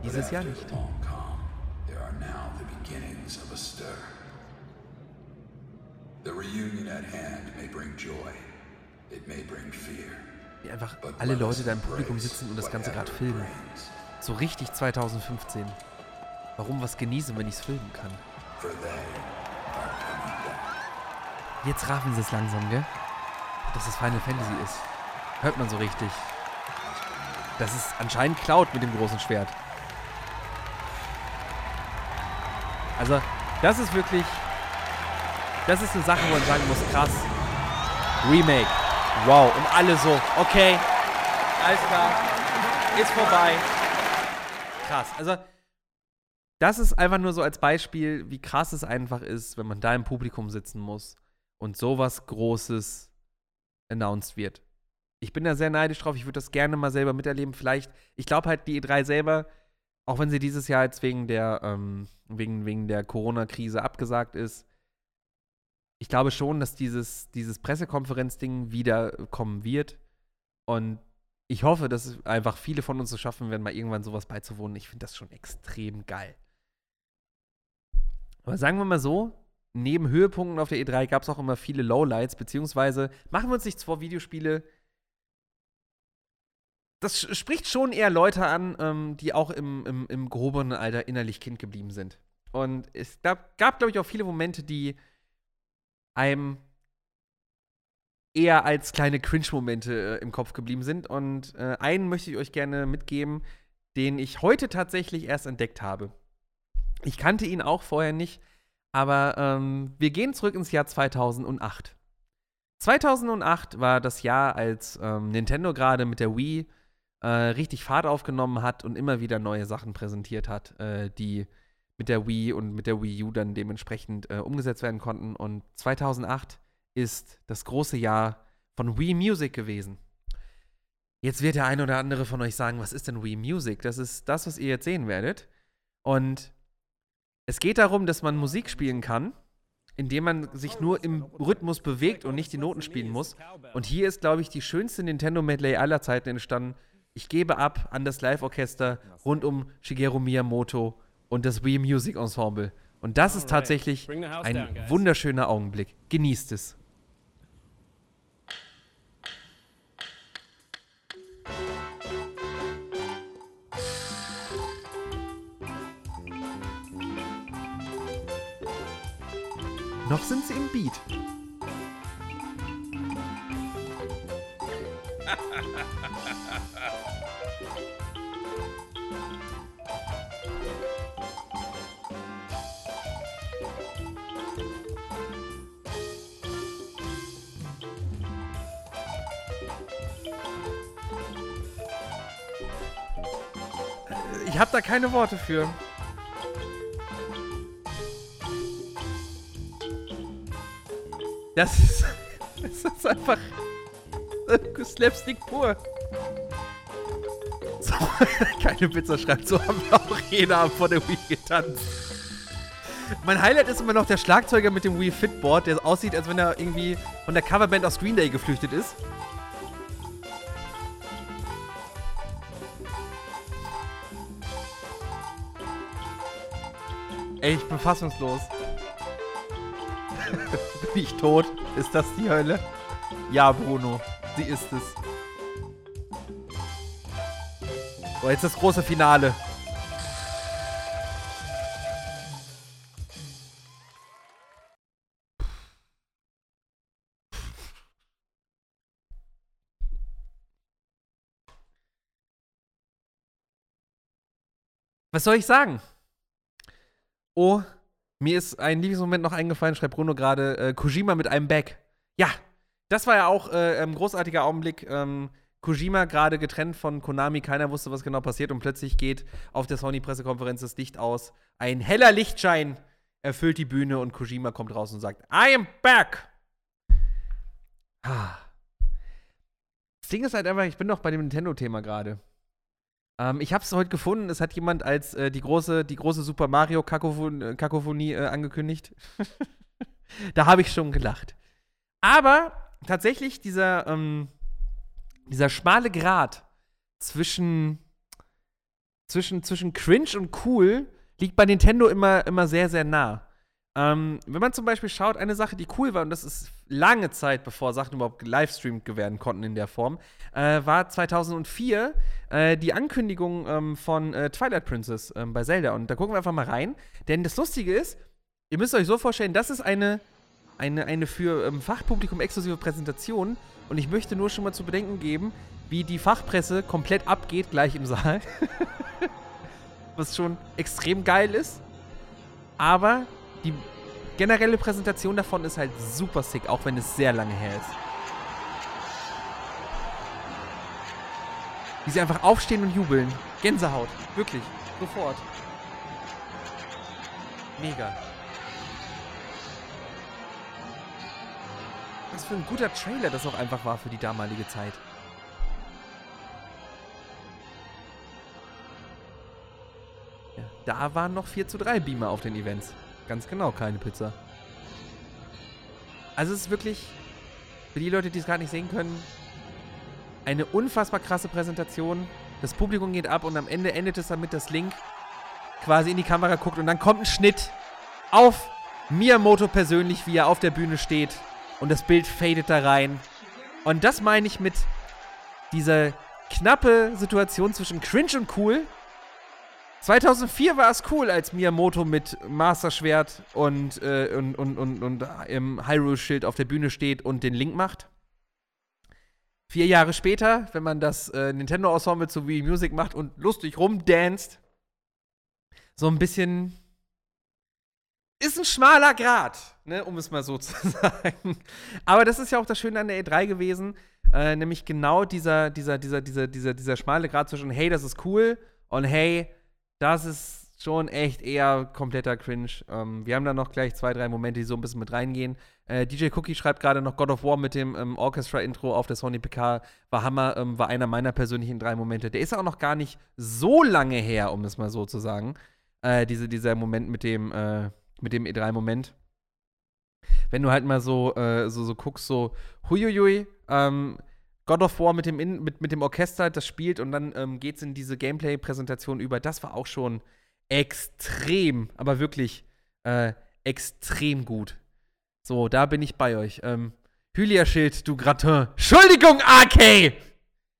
Dieses Jahr nicht. The reunion at hand may bring joy. It may bring fear. Wie einfach alle Leute da im Publikum sitzen und das Ganze gerade filmen. So richtig 2015. Warum was genießen, wenn ich es filmen kann? Jetzt raffen sie es langsam, gell? Dass es Final Fantasy ist. Hört man so richtig. Das ist anscheinend Cloud mit dem großen Schwert. Also, das ist wirklich. Das ist eine Sache, wo man sagen muss: krass. Remake. Wow. Und alle so: okay. Alles klar. Ist vorbei. Krass. Also, das ist einfach nur so als Beispiel, wie krass es einfach ist, wenn man da im Publikum sitzen muss und sowas Großes announced wird. Ich bin da sehr neidisch drauf. Ich würde das gerne mal selber miterleben. Vielleicht, ich glaube halt, die E3 selber, auch wenn sie dieses Jahr jetzt wegen der, ähm, wegen, wegen der Corona-Krise abgesagt ist, ich glaube schon, dass dieses, dieses Pressekonferenz-Ding wiederkommen wird. Und ich hoffe, dass einfach viele von uns so schaffen werden, mal irgendwann sowas beizuwohnen. Ich finde das schon extrem geil. Aber sagen wir mal so, neben Höhepunkten auf der E3 gab es auch immer viele Lowlights, beziehungsweise machen wir uns nichts vor, Videospiele. Das spricht schon eher Leute an, ähm, die auch im, im, im groberen Alter innerlich Kind geblieben sind. Und es gab, gab glaube ich, auch viele Momente, die einem eher als kleine Cringe-Momente äh, im Kopf geblieben sind. Und äh, einen möchte ich euch gerne mitgeben, den ich heute tatsächlich erst entdeckt habe. Ich kannte ihn auch vorher nicht. Aber ähm, wir gehen zurück ins Jahr 2008. 2008 war das Jahr, als ähm, Nintendo gerade mit der Wii äh, richtig Fahrt aufgenommen hat und immer wieder neue Sachen präsentiert hat, äh, die mit der Wii und mit der Wii U dann dementsprechend äh, umgesetzt werden konnten. Und 2008 ist das große Jahr von Wii Music gewesen. Jetzt wird der eine oder andere von euch sagen, was ist denn Wii Music? Das ist das, was ihr jetzt sehen werdet. Und es geht darum, dass man Musik spielen kann, indem man sich nur im Rhythmus bewegt und nicht die Noten spielen muss. Und hier ist, glaube ich, die schönste Nintendo Medley aller Zeiten entstanden. Ich gebe ab an das Live-Orchester rund um Shigeru Miyamoto und das Wii Music Ensemble. Und das ist tatsächlich ein wunderschöner Augenblick. Genießt es. Noch sind sie im Beat. Ich habe da keine Worte für. Das ist, das ist einfach Slapstick pur. So, keine Pizza schreibt, so haben wir auch Abend vor der Wii getanzt. Mein Highlight ist immer noch der Schlagzeuger mit dem Wii Fitboard, der aussieht, als wenn er irgendwie von der Coverband aus Green Day geflüchtet ist. Ey, ich bin fassungslos. Bin ich tot? Ist das die Hölle? Ja, Bruno, sie ist es. So, jetzt das große Finale. Was soll ich sagen? Oh, mir ist ein Lieblingsmoment noch eingefallen, schreibt Bruno gerade, äh, Kojima mit einem Back. Ja, das war ja auch äh, ein großartiger Augenblick. Ähm, Kojima gerade getrennt von Konami, keiner wusste, was genau passiert und plötzlich geht auf der Sony-Pressekonferenz das Licht aus. Ein heller Lichtschein erfüllt die Bühne und Kojima kommt raus und sagt, I am back! Ah. Das Ding ist halt einfach, ich bin noch bei dem Nintendo-Thema gerade. Ähm, ich habe es heute gefunden. Es hat jemand als äh, die, große, die große Super Mario Kakophonie, Kakophonie äh, angekündigt. da habe ich schon gelacht. Aber tatsächlich dieser, ähm, dieser schmale Grat zwischen, zwischen, zwischen cringe und cool liegt bei Nintendo immer, immer sehr, sehr nah. Ähm, wenn man zum Beispiel schaut, eine Sache, die cool war, und das ist lange Zeit, bevor Sachen überhaupt gelivestreamt werden konnten in der Form, äh, war 2004 äh, die Ankündigung ähm, von äh, Twilight Princess ähm, bei Zelda. Und da gucken wir einfach mal rein. Denn das Lustige ist, ihr müsst euch so vorstellen, das ist eine, eine, eine für ähm, Fachpublikum exklusive Präsentation. Und ich möchte nur schon mal zu bedenken geben, wie die Fachpresse komplett abgeht, gleich im Saal. Was schon extrem geil ist. Aber die generelle Präsentation davon ist halt super sick, auch wenn es sehr lange her ist. Wie sie einfach aufstehen und jubeln. Gänsehaut. Wirklich. Sofort. Mega. Was für ein guter Trailer das auch einfach war für die damalige Zeit. Ja, da waren noch 4 zu 3 Beamer auf den Events. Ganz genau, keine Pizza. Also es ist wirklich, für die Leute, die es gerade nicht sehen können, eine unfassbar krasse Präsentation. Das Publikum geht ab und am Ende endet es damit, dass Link quasi in die Kamera guckt und dann kommt ein Schnitt auf Miyamoto persönlich, wie er auf der Bühne steht und das Bild fadet da rein. Und das meine ich mit dieser knappe Situation zwischen cringe und cool 2004 war es cool, als Miyamoto mit Master-Schwert und, äh, und, und, und, und im Hyrule-Schild auf der Bühne steht und den Link macht. Vier Jahre später, wenn man das äh, Nintendo-Ensemble zu Wii Music macht und lustig rumdanzt, so ein bisschen. Ist ein schmaler Grad, ne, um es mal so zu sagen. Aber das ist ja auch das Schöne an der E3 gewesen, äh, nämlich genau dieser, dieser, dieser, dieser, dieser, dieser schmale Grad zwischen, hey, das ist cool und hey, das ist schon echt eher kompletter Cringe. Ähm, wir haben da noch gleich zwei, drei Momente, die so ein bisschen mit reingehen. Äh, DJ Cookie schreibt gerade noch God of War mit dem ähm, Orchestra-Intro auf der Sony PK. War Hammer, ähm, war einer meiner persönlichen drei Momente. Der ist auch noch gar nicht so lange her, um es mal so zu sagen. Äh, diese, dieser Moment mit dem, äh, mit dem E3-Moment. Wenn du halt mal so, äh, so, so guckst, so, huiuiui, ähm, God of War mit dem, in, mit, mit dem Orchester das spielt und dann ähm, geht es in diese Gameplay-Präsentation über. Das war auch schon extrem, aber wirklich äh, extrem gut. So, da bin ich bei euch. Ähm, Hylia-Schild, du Gratin. Entschuldigung, AK!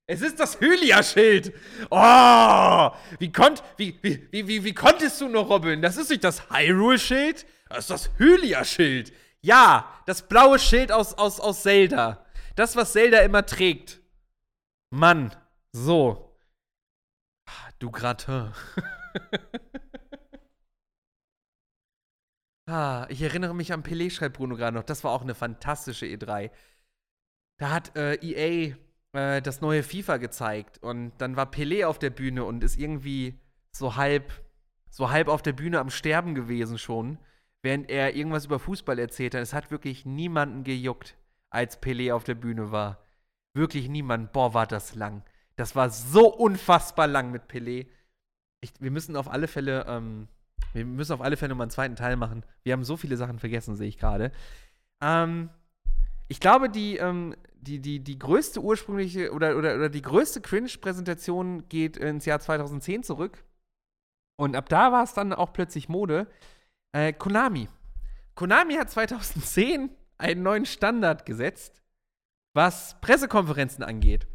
Es ist das Hylia-Schild. Oh, wie, konnt, wie, wie, wie, wie, konntest du noch, Robin? Das ist nicht das Hyrule-Schild, das ist das Hylia-Schild. Ja, das blaue Schild aus, aus, aus Zelda. Das, was Zelda immer trägt. Mann, so. Du Gratin. ah, ich erinnere mich an Pelé, schreibt Bruno gerade noch. Das war auch eine fantastische E3. Da hat äh, EA äh, das neue FIFA gezeigt und dann war Pelé auf der Bühne und ist irgendwie so halb, so halb auf der Bühne am Sterben gewesen schon, während er irgendwas über Fußball erzählt hat. Es hat wirklich niemanden gejuckt als Pelé auf der Bühne war. Wirklich niemand. Boah, war das lang. Das war so unfassbar lang mit Pelé. Ich, wir müssen auf alle Fälle, ähm, wir müssen auf alle Fälle mal einen zweiten Teil machen. Wir haben so viele Sachen vergessen, sehe ich gerade. Ähm, ich glaube, die, ähm, die, die, die größte ursprüngliche oder, oder, oder die größte Cringe-Präsentation geht ins Jahr 2010 zurück. Und ab da war es dann auch plötzlich Mode. Äh, Konami. Konami hat 2010 einen neuen Standard gesetzt was Pressekonferenzen angeht.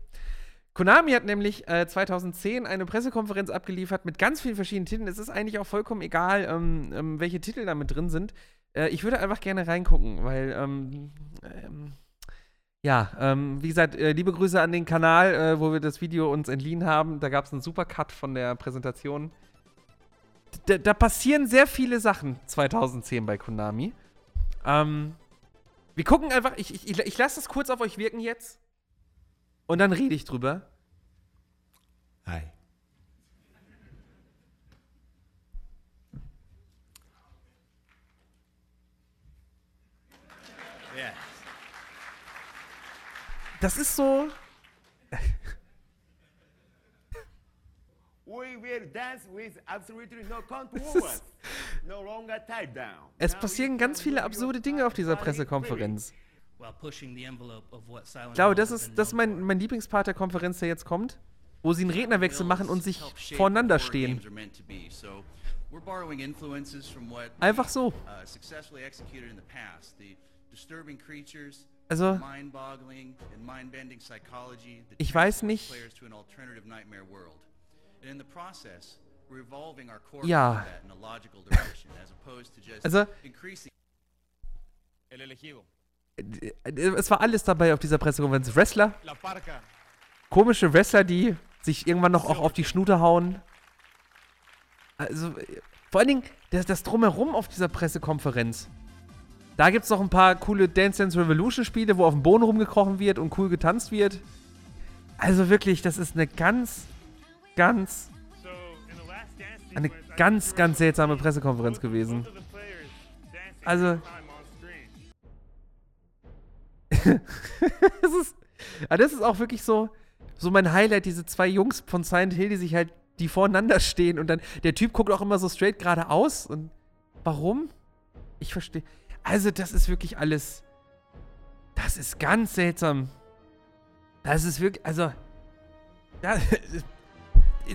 Konami hat nämlich äh, 2010 eine Pressekonferenz abgeliefert mit ganz vielen verschiedenen Titeln. Es ist eigentlich auch vollkommen egal, ähm, ähm, welche Titel da mit drin sind. Äh, ich würde einfach gerne reingucken, weil, ähm, ähm ja, ähm, wie gesagt, äh, liebe Grüße an den Kanal, äh, wo wir das Video uns entliehen haben. Da gab es einen Supercut von der Präsentation. D da passieren sehr viele Sachen 2010 bei Konami. Ähm, wir gucken einfach, ich, ich, ich lasse das kurz auf euch wirken jetzt. Und dann rede ich drüber. Hi. Das ist so. We will dance with absolutely no contours. No longer tied down. Es passieren ganz viele absurde Dinge auf dieser Pressekonferenz. Ich glaube, das ist, das ist mein, mein Lieblingspart der Konferenz, der jetzt kommt, wo sie einen Rednerwechsel machen und sich voreinander stehen. Einfach so. Also, ich weiß nicht. Ja. Also, es war alles dabei auf dieser Pressekonferenz. Wrestler, komische Wrestler, die sich irgendwann noch auch auf die Schnute hauen. Also, vor allen Dingen das, das Drumherum auf dieser Pressekonferenz. Da gibt es noch ein paar coole Dance Dance Revolution Spiele, wo auf dem Boden rumgekrochen wird und cool getanzt wird. Also wirklich, das ist eine ganz, ganz, eine ganz, ganz seltsame Pressekonferenz gewesen. Also, das, ist, aber das ist auch wirklich so, so mein Highlight, diese zwei Jungs von Silent Hill, die sich halt, die voreinander stehen und dann, der Typ guckt auch immer so straight geradeaus und warum? Ich verstehe. Also, das ist wirklich alles, das ist ganz seltsam. Das ist wirklich, also, ja,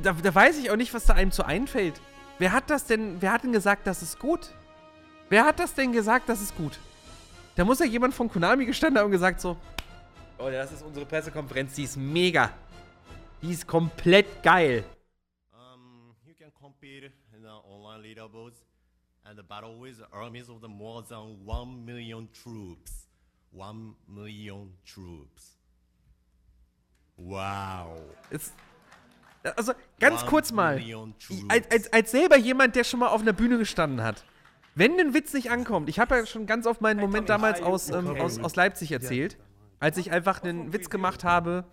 da, da weiß ich auch nicht, was da einem zu einfällt. Wer hat das denn, wer hat denn gesagt, das ist gut? Wer hat das denn gesagt, das ist gut? Da muss ja jemand von Konami gestanden haben und gesagt so, oh, das ist unsere Pressekonferenz, die ist mega. Die ist komplett geil. Um, you can compete in the online leaderboards and battle with armies of the more than one million troops. One million troops. Wow. Ist, also ganz one kurz mal, als, als, als selber jemand, der schon mal auf einer Bühne gestanden hat. Wenn ein Witz nicht ankommt, ich habe ja schon ganz oft meinen Moment damals aus, ähm, aus, aus Leipzig erzählt, als ich einfach einen Witz gemacht habe,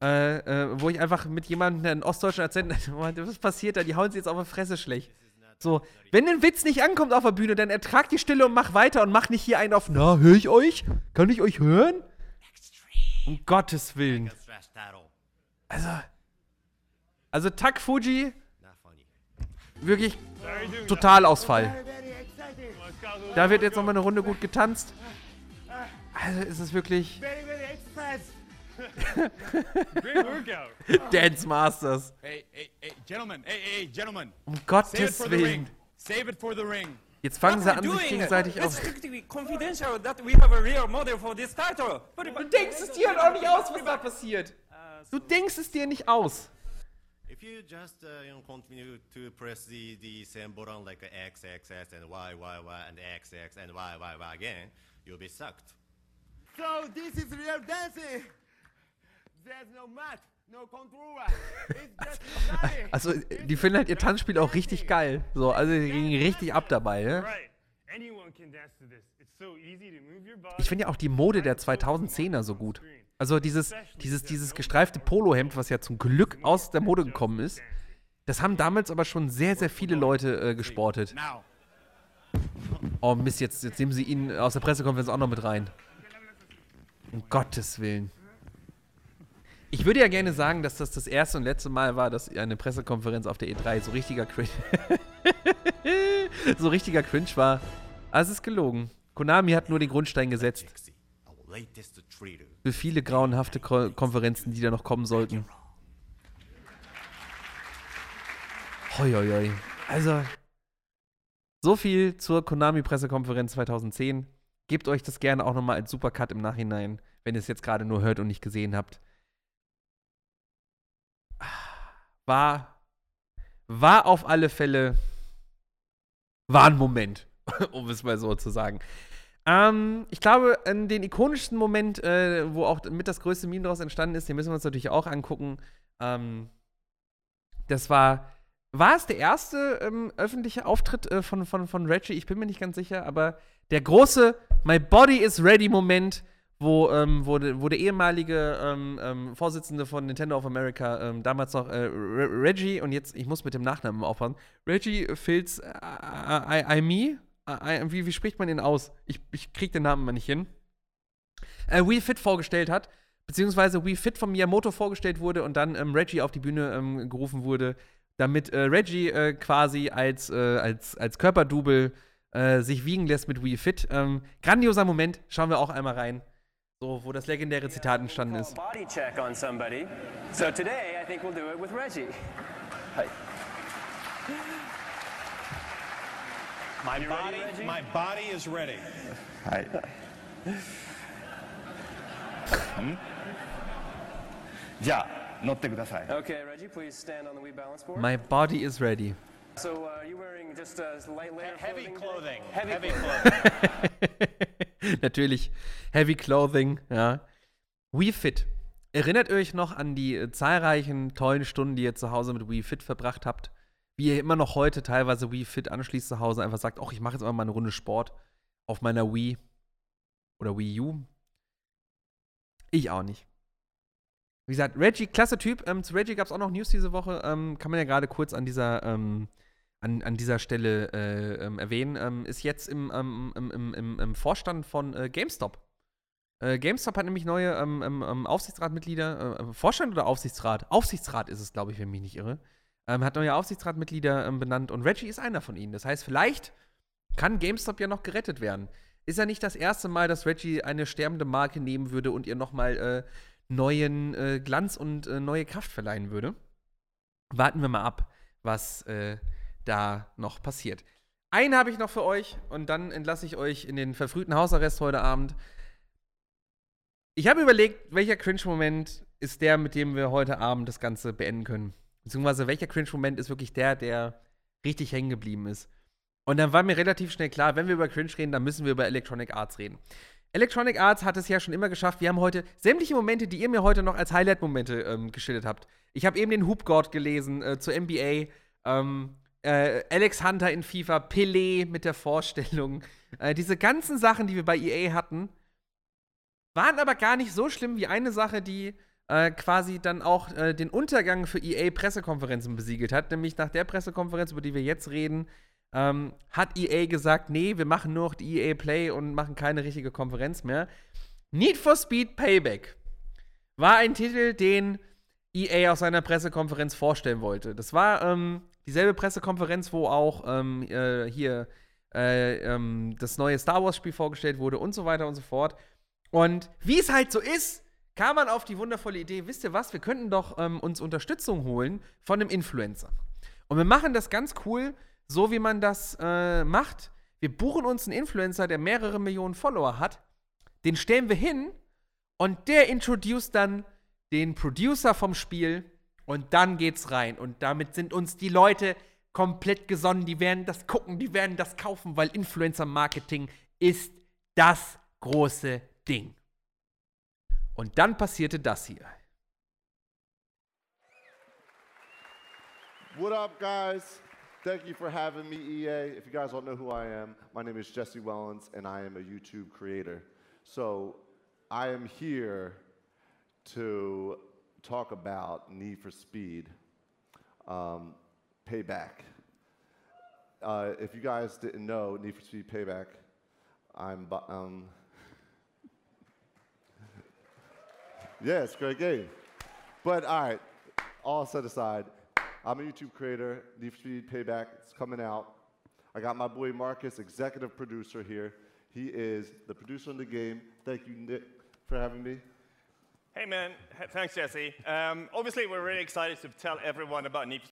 äh, äh, wo ich einfach mit jemandem einen ostdeutschen Akzent, was passiert da, die hauen sie jetzt auf die Fresse schlecht. So, wenn ein Witz nicht ankommt auf der Bühne, dann ertrag die Stille und mach weiter und mach nicht hier einen auf, na, höre ich euch? Kann ich euch hören? Um Gottes Willen. Also, also Tak Fuji, wirklich Totalausfall. Da wird jetzt nochmal eine Runde gut getanzt. Also ist es wirklich. Dance Masters. Hey, hey, hey, gentlemen, hey, hey, gentlemen. Um Gottes Willen. Save it for the ring. Jetzt fangen sie an, sich gegenseitig auf. Du denkst es dir halt auch nicht aus, was da passiert. Du denkst es dir nicht aus. If you just uh, you know continue to press the the same button like X X X and Y Y Y and X X and Y Y Y again, you'll be sucked. So this is real dancing. There's no mat, no controller. It's just also die finden halt ihr Tanzspiel auch richtig geil. So, also die gehen richtig ab dabei, ne? Ich finde ja auch die Mode der 2010er so gut. Also dieses, dieses, dieses gestreifte Polohemd, was ja zum Glück aus der Mode gekommen ist, das haben damals aber schon sehr, sehr viele Leute äh, gesportet. Oh Mist, jetzt, jetzt nehmen sie ihn aus der Pressekonferenz auch noch mit rein. Um Gottes Willen. Ich würde ja gerne sagen, dass das das erste und letzte Mal war, dass eine Pressekonferenz auf der E3 so richtiger Cringe, so richtiger Cringe war. Aber es ist gelogen. Konami hat nur den Grundstein gesetzt. Für viele grauenhafte Ko Konferenzen, die da noch kommen sollten. Hoi, hoi, hoi. Also, so viel zur Konami-Pressekonferenz 2010. Gebt euch das gerne auch nochmal als Supercut im Nachhinein, wenn ihr es jetzt gerade nur hört und nicht gesehen habt. War, war auf alle Fälle, war ein Moment, um es mal so zu sagen. Ähm, ich glaube, in den ikonischsten Moment, äh, wo auch mit das größte Meme daraus entstanden ist, den müssen wir uns natürlich auch angucken. Ähm, das war, war es der erste ähm, öffentliche Auftritt äh, von, von, von Reggie? Ich bin mir nicht ganz sicher, aber der große My Body is Ready Moment, wo, ähm, wo, wo der ehemalige ähm, ähm, Vorsitzende von Nintendo of America, damals noch äh, Reggie, und jetzt, ich muss mit dem Nachnamen aufhören, Reggie Fils äh, I, I, I, Me, wie, wie spricht man den aus? Ich, ich krieg den Namen mal nicht hin. Äh, Wii Fit vorgestellt hat, beziehungsweise Wii Fit von Miyamoto vorgestellt wurde und dann ähm, Reggie auf die Bühne ähm, gerufen wurde, damit äh, Reggie äh, quasi als, äh, als, als Körperdouble äh, sich wiegen lässt mit Wii Fit. Ähm, grandioser Moment, schauen wir auch einmal rein. So, wo das legendäre Zitat entstanden ist. Body check on somebody. So today I think we'll do it with Reggie. Hi. My body, my body is ready. Hi. Hm? Ja, notte. Okay, Reggie, please stand on the Wii balance board. My body is ready. So uh, are you wearing just a light layer heavy clothing? Heavy, heavy clothing. Natürlich heavy clothing, ja. Wii Fit. Erinnert ihr euch noch an die äh, zahlreichen tollen Stunden, die ihr zu Hause mit Wii Fit verbracht habt? Wie er immer noch heute teilweise Wii Fit anschließt zu Hause, einfach sagt, ach, ich mache jetzt mal eine Runde Sport auf meiner Wii oder Wii U. Ich auch nicht. Wie gesagt, Reggie, klasse Typ. Ähm, zu Reggie gab es auch noch News diese Woche. Ähm, kann man ja gerade kurz an dieser, ähm, an, an dieser Stelle äh, ähm, erwähnen. Ähm, ist jetzt im, ähm, im, im, im, Vorstand von äh, GameStop. Äh, GameStop hat nämlich neue Aufsichtsratmitglieder. Äh, Vorstand oder Aufsichtsrat? Aufsichtsrat ist es, glaube ich, wenn ich mich nicht irre ähm, hat neue Aufsichtsratmitglieder ähm, benannt und Reggie ist einer von ihnen. Das heißt, vielleicht kann GameStop ja noch gerettet werden. Ist ja nicht das erste Mal, dass Reggie eine sterbende Marke nehmen würde und ihr nochmal äh, neuen äh, Glanz und äh, neue Kraft verleihen würde. Warten wir mal ab, was äh, da noch passiert. Einen habe ich noch für euch und dann entlasse ich euch in den verfrühten Hausarrest heute Abend. Ich habe überlegt, welcher Cringe-Moment ist der, mit dem wir heute Abend das Ganze beenden können. Beziehungsweise welcher Cringe-Moment ist wirklich der, der richtig hängen geblieben ist. Und dann war mir relativ schnell klar, wenn wir über Cringe reden, dann müssen wir über Electronic Arts reden. Electronic Arts hat es ja schon immer geschafft. Wir haben heute sämtliche Momente, die ihr mir heute noch als Highlight-Momente ähm, geschildert habt. Ich habe eben den Hoop God gelesen äh, zur NBA. Ähm, äh, Alex Hunter in FIFA, Pelé mit der Vorstellung. Äh, diese ganzen Sachen, die wir bei EA hatten, waren aber gar nicht so schlimm wie eine Sache, die äh, quasi dann auch äh, den Untergang für EA-Pressekonferenzen besiegelt hat. Nämlich nach der Pressekonferenz, über die wir jetzt reden, ähm, hat EA gesagt, nee, wir machen nur noch die EA Play und machen keine richtige Konferenz mehr. Need for Speed Payback war ein Titel, den EA aus seiner Pressekonferenz vorstellen wollte. Das war ähm, dieselbe Pressekonferenz, wo auch ähm, äh, hier äh, ähm, das neue Star Wars-Spiel vorgestellt wurde und so weiter und so fort. Und wie es halt so ist, kam man auf die wundervolle Idee, wisst ihr was, wir könnten doch ähm, uns Unterstützung holen von einem Influencer. Und wir machen das ganz cool, so wie man das äh, macht. Wir buchen uns einen Influencer, der mehrere Millionen Follower hat, den stellen wir hin und der introduced dann den Producer vom Spiel und dann geht's rein. Und damit sind uns die Leute komplett gesonnen. Die werden das gucken, die werden das kaufen, weil Influencer-Marketing ist das große Ding. Und dann passierte das hier. What up, guys? Thank you for having me, EA. If you guys don't know who I am, my name is Jesse Wellens, and I am a YouTube creator. So I am here to talk about Need for Speed um, Payback. Uh, if you guys didn't know, Need for Speed Payback, I'm um, Yeah, it's great game. But all right, all set aside, I'm a YouTube creator. Need for Speed Payback. It's coming out. I got my boy Marcus, executive producer here. He is the producer of the game. Thank you, Nick, for having me. Hey, man. Thanks, Jesse. Um, obviously, we're really excited to tell everyone about Need for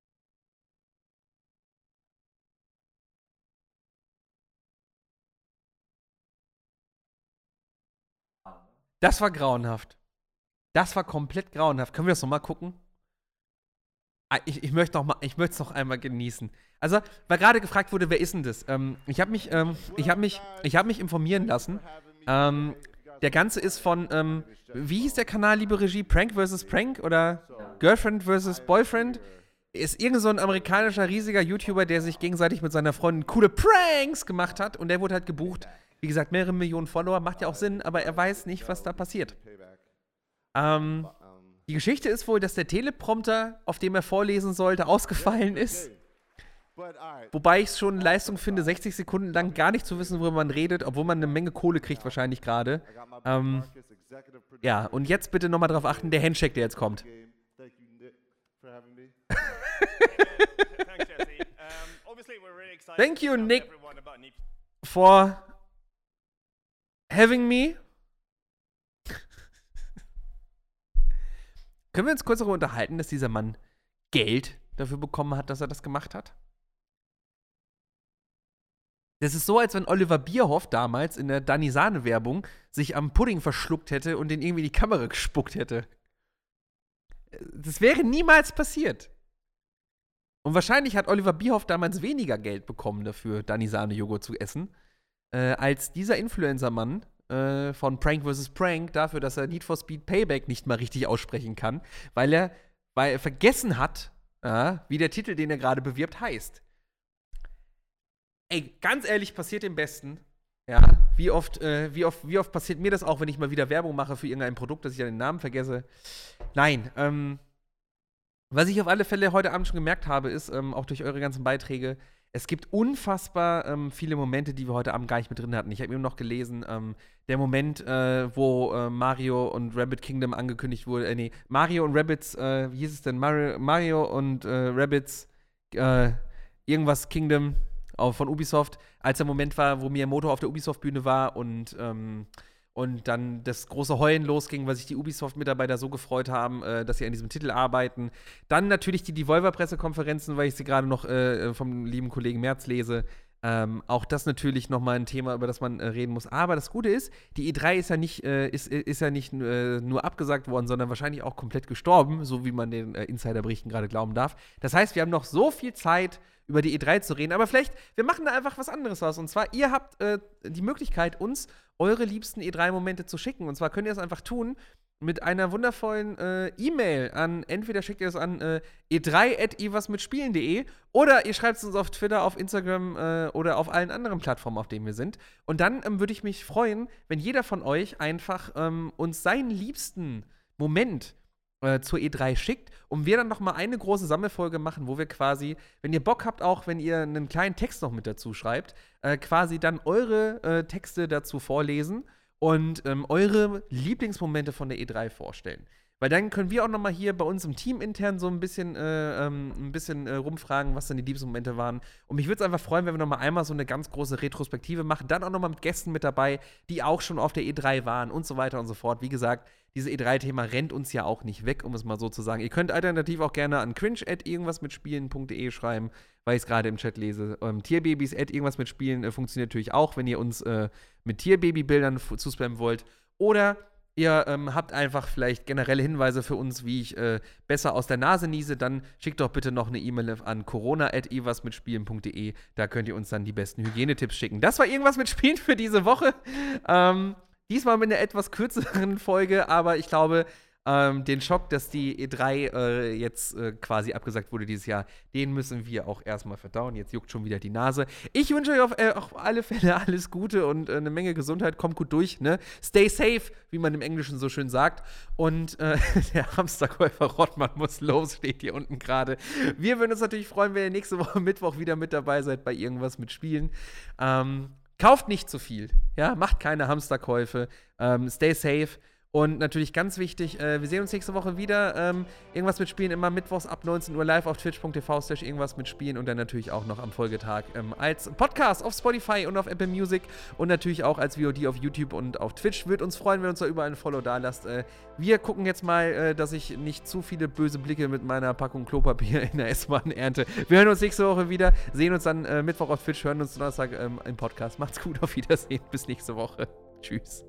Das war grauenhaft. Das war komplett grauenhaft. Können wir das nochmal gucken? Ah, ich, ich möchte es noch einmal genießen. Also, weil gerade gefragt wurde, wer ist denn das? Ähm, ich habe mich, ähm, ich habe mich, ich habe mich informieren lassen. Ähm, der Ganze ist von, ähm, wie hieß der Kanal, liebe Regie? Prank vs. Prank oder Girlfriend vs. Boyfriend? Ist irgend so ein amerikanischer riesiger YouTuber, der sich gegenseitig mit seiner Freundin coole Pranks gemacht hat und der wurde halt gebucht. Wie gesagt, mehrere Millionen Follower, macht ja auch Sinn, aber er weiß nicht, was da passiert. Ähm, die Geschichte ist wohl, dass der Teleprompter, auf dem er vorlesen sollte, ausgefallen ist. Wobei ich es schon Leistung finde, 60 Sekunden lang gar nicht zu wissen, worüber man redet, obwohl man eine Menge Kohle kriegt wahrscheinlich gerade. Ähm, ja, und jetzt bitte nochmal darauf achten, der Handshake, der jetzt kommt. Thank you, Nick, for having me. Können wir uns kurz darüber unterhalten, dass dieser Mann Geld dafür bekommen hat, dass er das gemacht hat? Das ist so, als wenn Oliver Bierhoff damals in der Danny Sahne-Werbung sich am Pudding verschluckt hätte und den irgendwie in die Kamera gespuckt hätte. Das wäre niemals passiert. Und wahrscheinlich hat Oliver Bierhoff damals weniger Geld bekommen dafür, Danny Sahne-Joghurt zu essen, äh, als dieser Influencer-Mann äh, von Prank vs. Prank dafür, dass er Need for Speed Payback nicht mal richtig aussprechen kann, weil er, weil er vergessen hat, äh, wie der Titel, den er gerade bewirbt, heißt. Ey, ganz ehrlich, passiert dem Besten. Ja, wie oft, äh, wie, oft, wie oft passiert mir das auch, wenn ich mal wieder Werbung mache für irgendein Produkt, dass ich ja den Namen vergesse? Nein, ähm, was ich auf alle Fälle heute Abend schon gemerkt habe, ist, ähm, auch durch eure ganzen Beiträge, es gibt unfassbar ähm, viele Momente, die wir heute Abend gar nicht mit drin hatten. Ich habe eben noch gelesen, ähm, der Moment, äh, wo äh, Mario und Rabbit Kingdom angekündigt wurde, äh, nee, Mario und Rabbits, äh, wie hieß es denn? Mario, Mario und äh, Rabbits, äh, irgendwas Kingdom von Ubisoft, als der Moment war, wo Miyamoto auf der Ubisoft-Bühne war und ähm, und dann das große Heulen losging, weil sich die Ubisoft-Mitarbeiter so gefreut haben, äh, dass sie an diesem Titel arbeiten. Dann natürlich die Devolver-Pressekonferenzen, weil ich sie gerade noch äh, vom lieben Kollegen Merz lese. Ähm, auch das natürlich nochmal ein Thema, über das man äh, reden muss. Aber das Gute ist, die E3 ist ja nicht, äh, ist, ist ja nicht äh, nur abgesagt worden, sondern wahrscheinlich auch komplett gestorben, so wie man den äh, Insiderberichten gerade glauben darf. Das heißt, wir haben noch so viel Zeit, über die E3 zu reden. Aber vielleicht, wir machen da einfach was anderes aus. Und zwar, ihr habt äh, die Möglichkeit, uns eure liebsten E3-Momente zu schicken. Und zwar könnt ihr es einfach tun mit einer wundervollen äh, E-Mail an, entweder schickt ihr es an äh, e3.iwasmitspielen.de oder ihr schreibt es uns auf Twitter, auf Instagram äh, oder auf allen anderen Plattformen, auf denen wir sind. Und dann ähm, würde ich mich freuen, wenn jeder von euch einfach ähm, uns seinen liebsten Moment äh, zur E3 schickt und wir dann noch mal eine große Sammelfolge machen, wo wir quasi, wenn ihr Bock habt, auch wenn ihr einen kleinen Text noch mit dazu schreibt, äh, quasi dann eure äh, Texte dazu vorlesen und ähm, eure Lieblingsmomente von der E3 vorstellen. Weil dann können wir auch noch mal hier bei uns im Team intern so ein bisschen, äh, ähm, ein bisschen äh, rumfragen, was denn die Lieblingsmomente waren. Und mich würde es einfach freuen, wenn wir noch mal einmal so eine ganz große Retrospektive machen. Dann auch noch mal mit Gästen mit dabei, die auch schon auf der E3 waren und so weiter und so fort. Wie gesagt, dieses E3-Thema rennt uns ja auch nicht weg, um es mal so zu sagen. Ihr könnt alternativ auch gerne an cringe at irgendwas mit Spielen.de schreiben, weil ich es gerade im Chat lese. Ähm, Tierbabys at irgendwas mit Spielen äh, funktioniert natürlich auch, wenn ihr uns äh, mit Tierbaby-Bildern zuspammen wollt. Oder ihr ähm, habt einfach vielleicht generelle Hinweise für uns, wie ich äh, besser aus der Nase niese, dann schickt doch bitte noch eine E-Mail an corona.ewasmitspielen.de. Da könnt ihr uns dann die besten Hygienetipps schicken. Das war irgendwas mit Spielen für diese Woche. Ähm, diesmal mit einer etwas kürzeren Folge, aber ich glaube, ähm, den Schock, dass die E3 äh, jetzt äh, quasi abgesagt wurde dieses Jahr, den müssen wir auch erstmal verdauen. Jetzt juckt schon wieder die Nase. Ich wünsche euch auf, äh, auf alle Fälle alles Gute und äh, eine Menge Gesundheit. Kommt gut durch, ne? Stay safe, wie man im Englischen so schön sagt. Und äh, der Hamsterkäufer Rottmann muss los, steht hier unten gerade. Wir würden uns natürlich freuen, wenn ihr nächste Woche Mittwoch wieder mit dabei seid bei irgendwas mit Spielen. Ähm, kauft nicht zu viel, ja? Macht keine Hamsterkäufe. Ähm, stay safe. Und natürlich ganz wichtig, äh, wir sehen uns nächste Woche wieder. Ähm, irgendwas mit Spielen immer mittwochs ab 19 Uhr live auf twitch.tv slash irgendwas mit Spielen und dann natürlich auch noch am Folgetag ähm, als Podcast auf Spotify und auf Apple Music und natürlich auch als VOD auf YouTube und auf Twitch. Würde uns freuen, wenn uns da überall ein Follow da lasst. Äh, wir gucken jetzt mal, äh, dass ich nicht zu viele böse Blicke mit meiner Packung Klopapier in der S-Bahn ernte. Wir hören uns nächste Woche wieder, sehen uns dann äh, Mittwoch auf Twitch, hören uns Donnerstag ähm, im Podcast. Macht's gut, auf Wiedersehen, bis nächste Woche. Tschüss.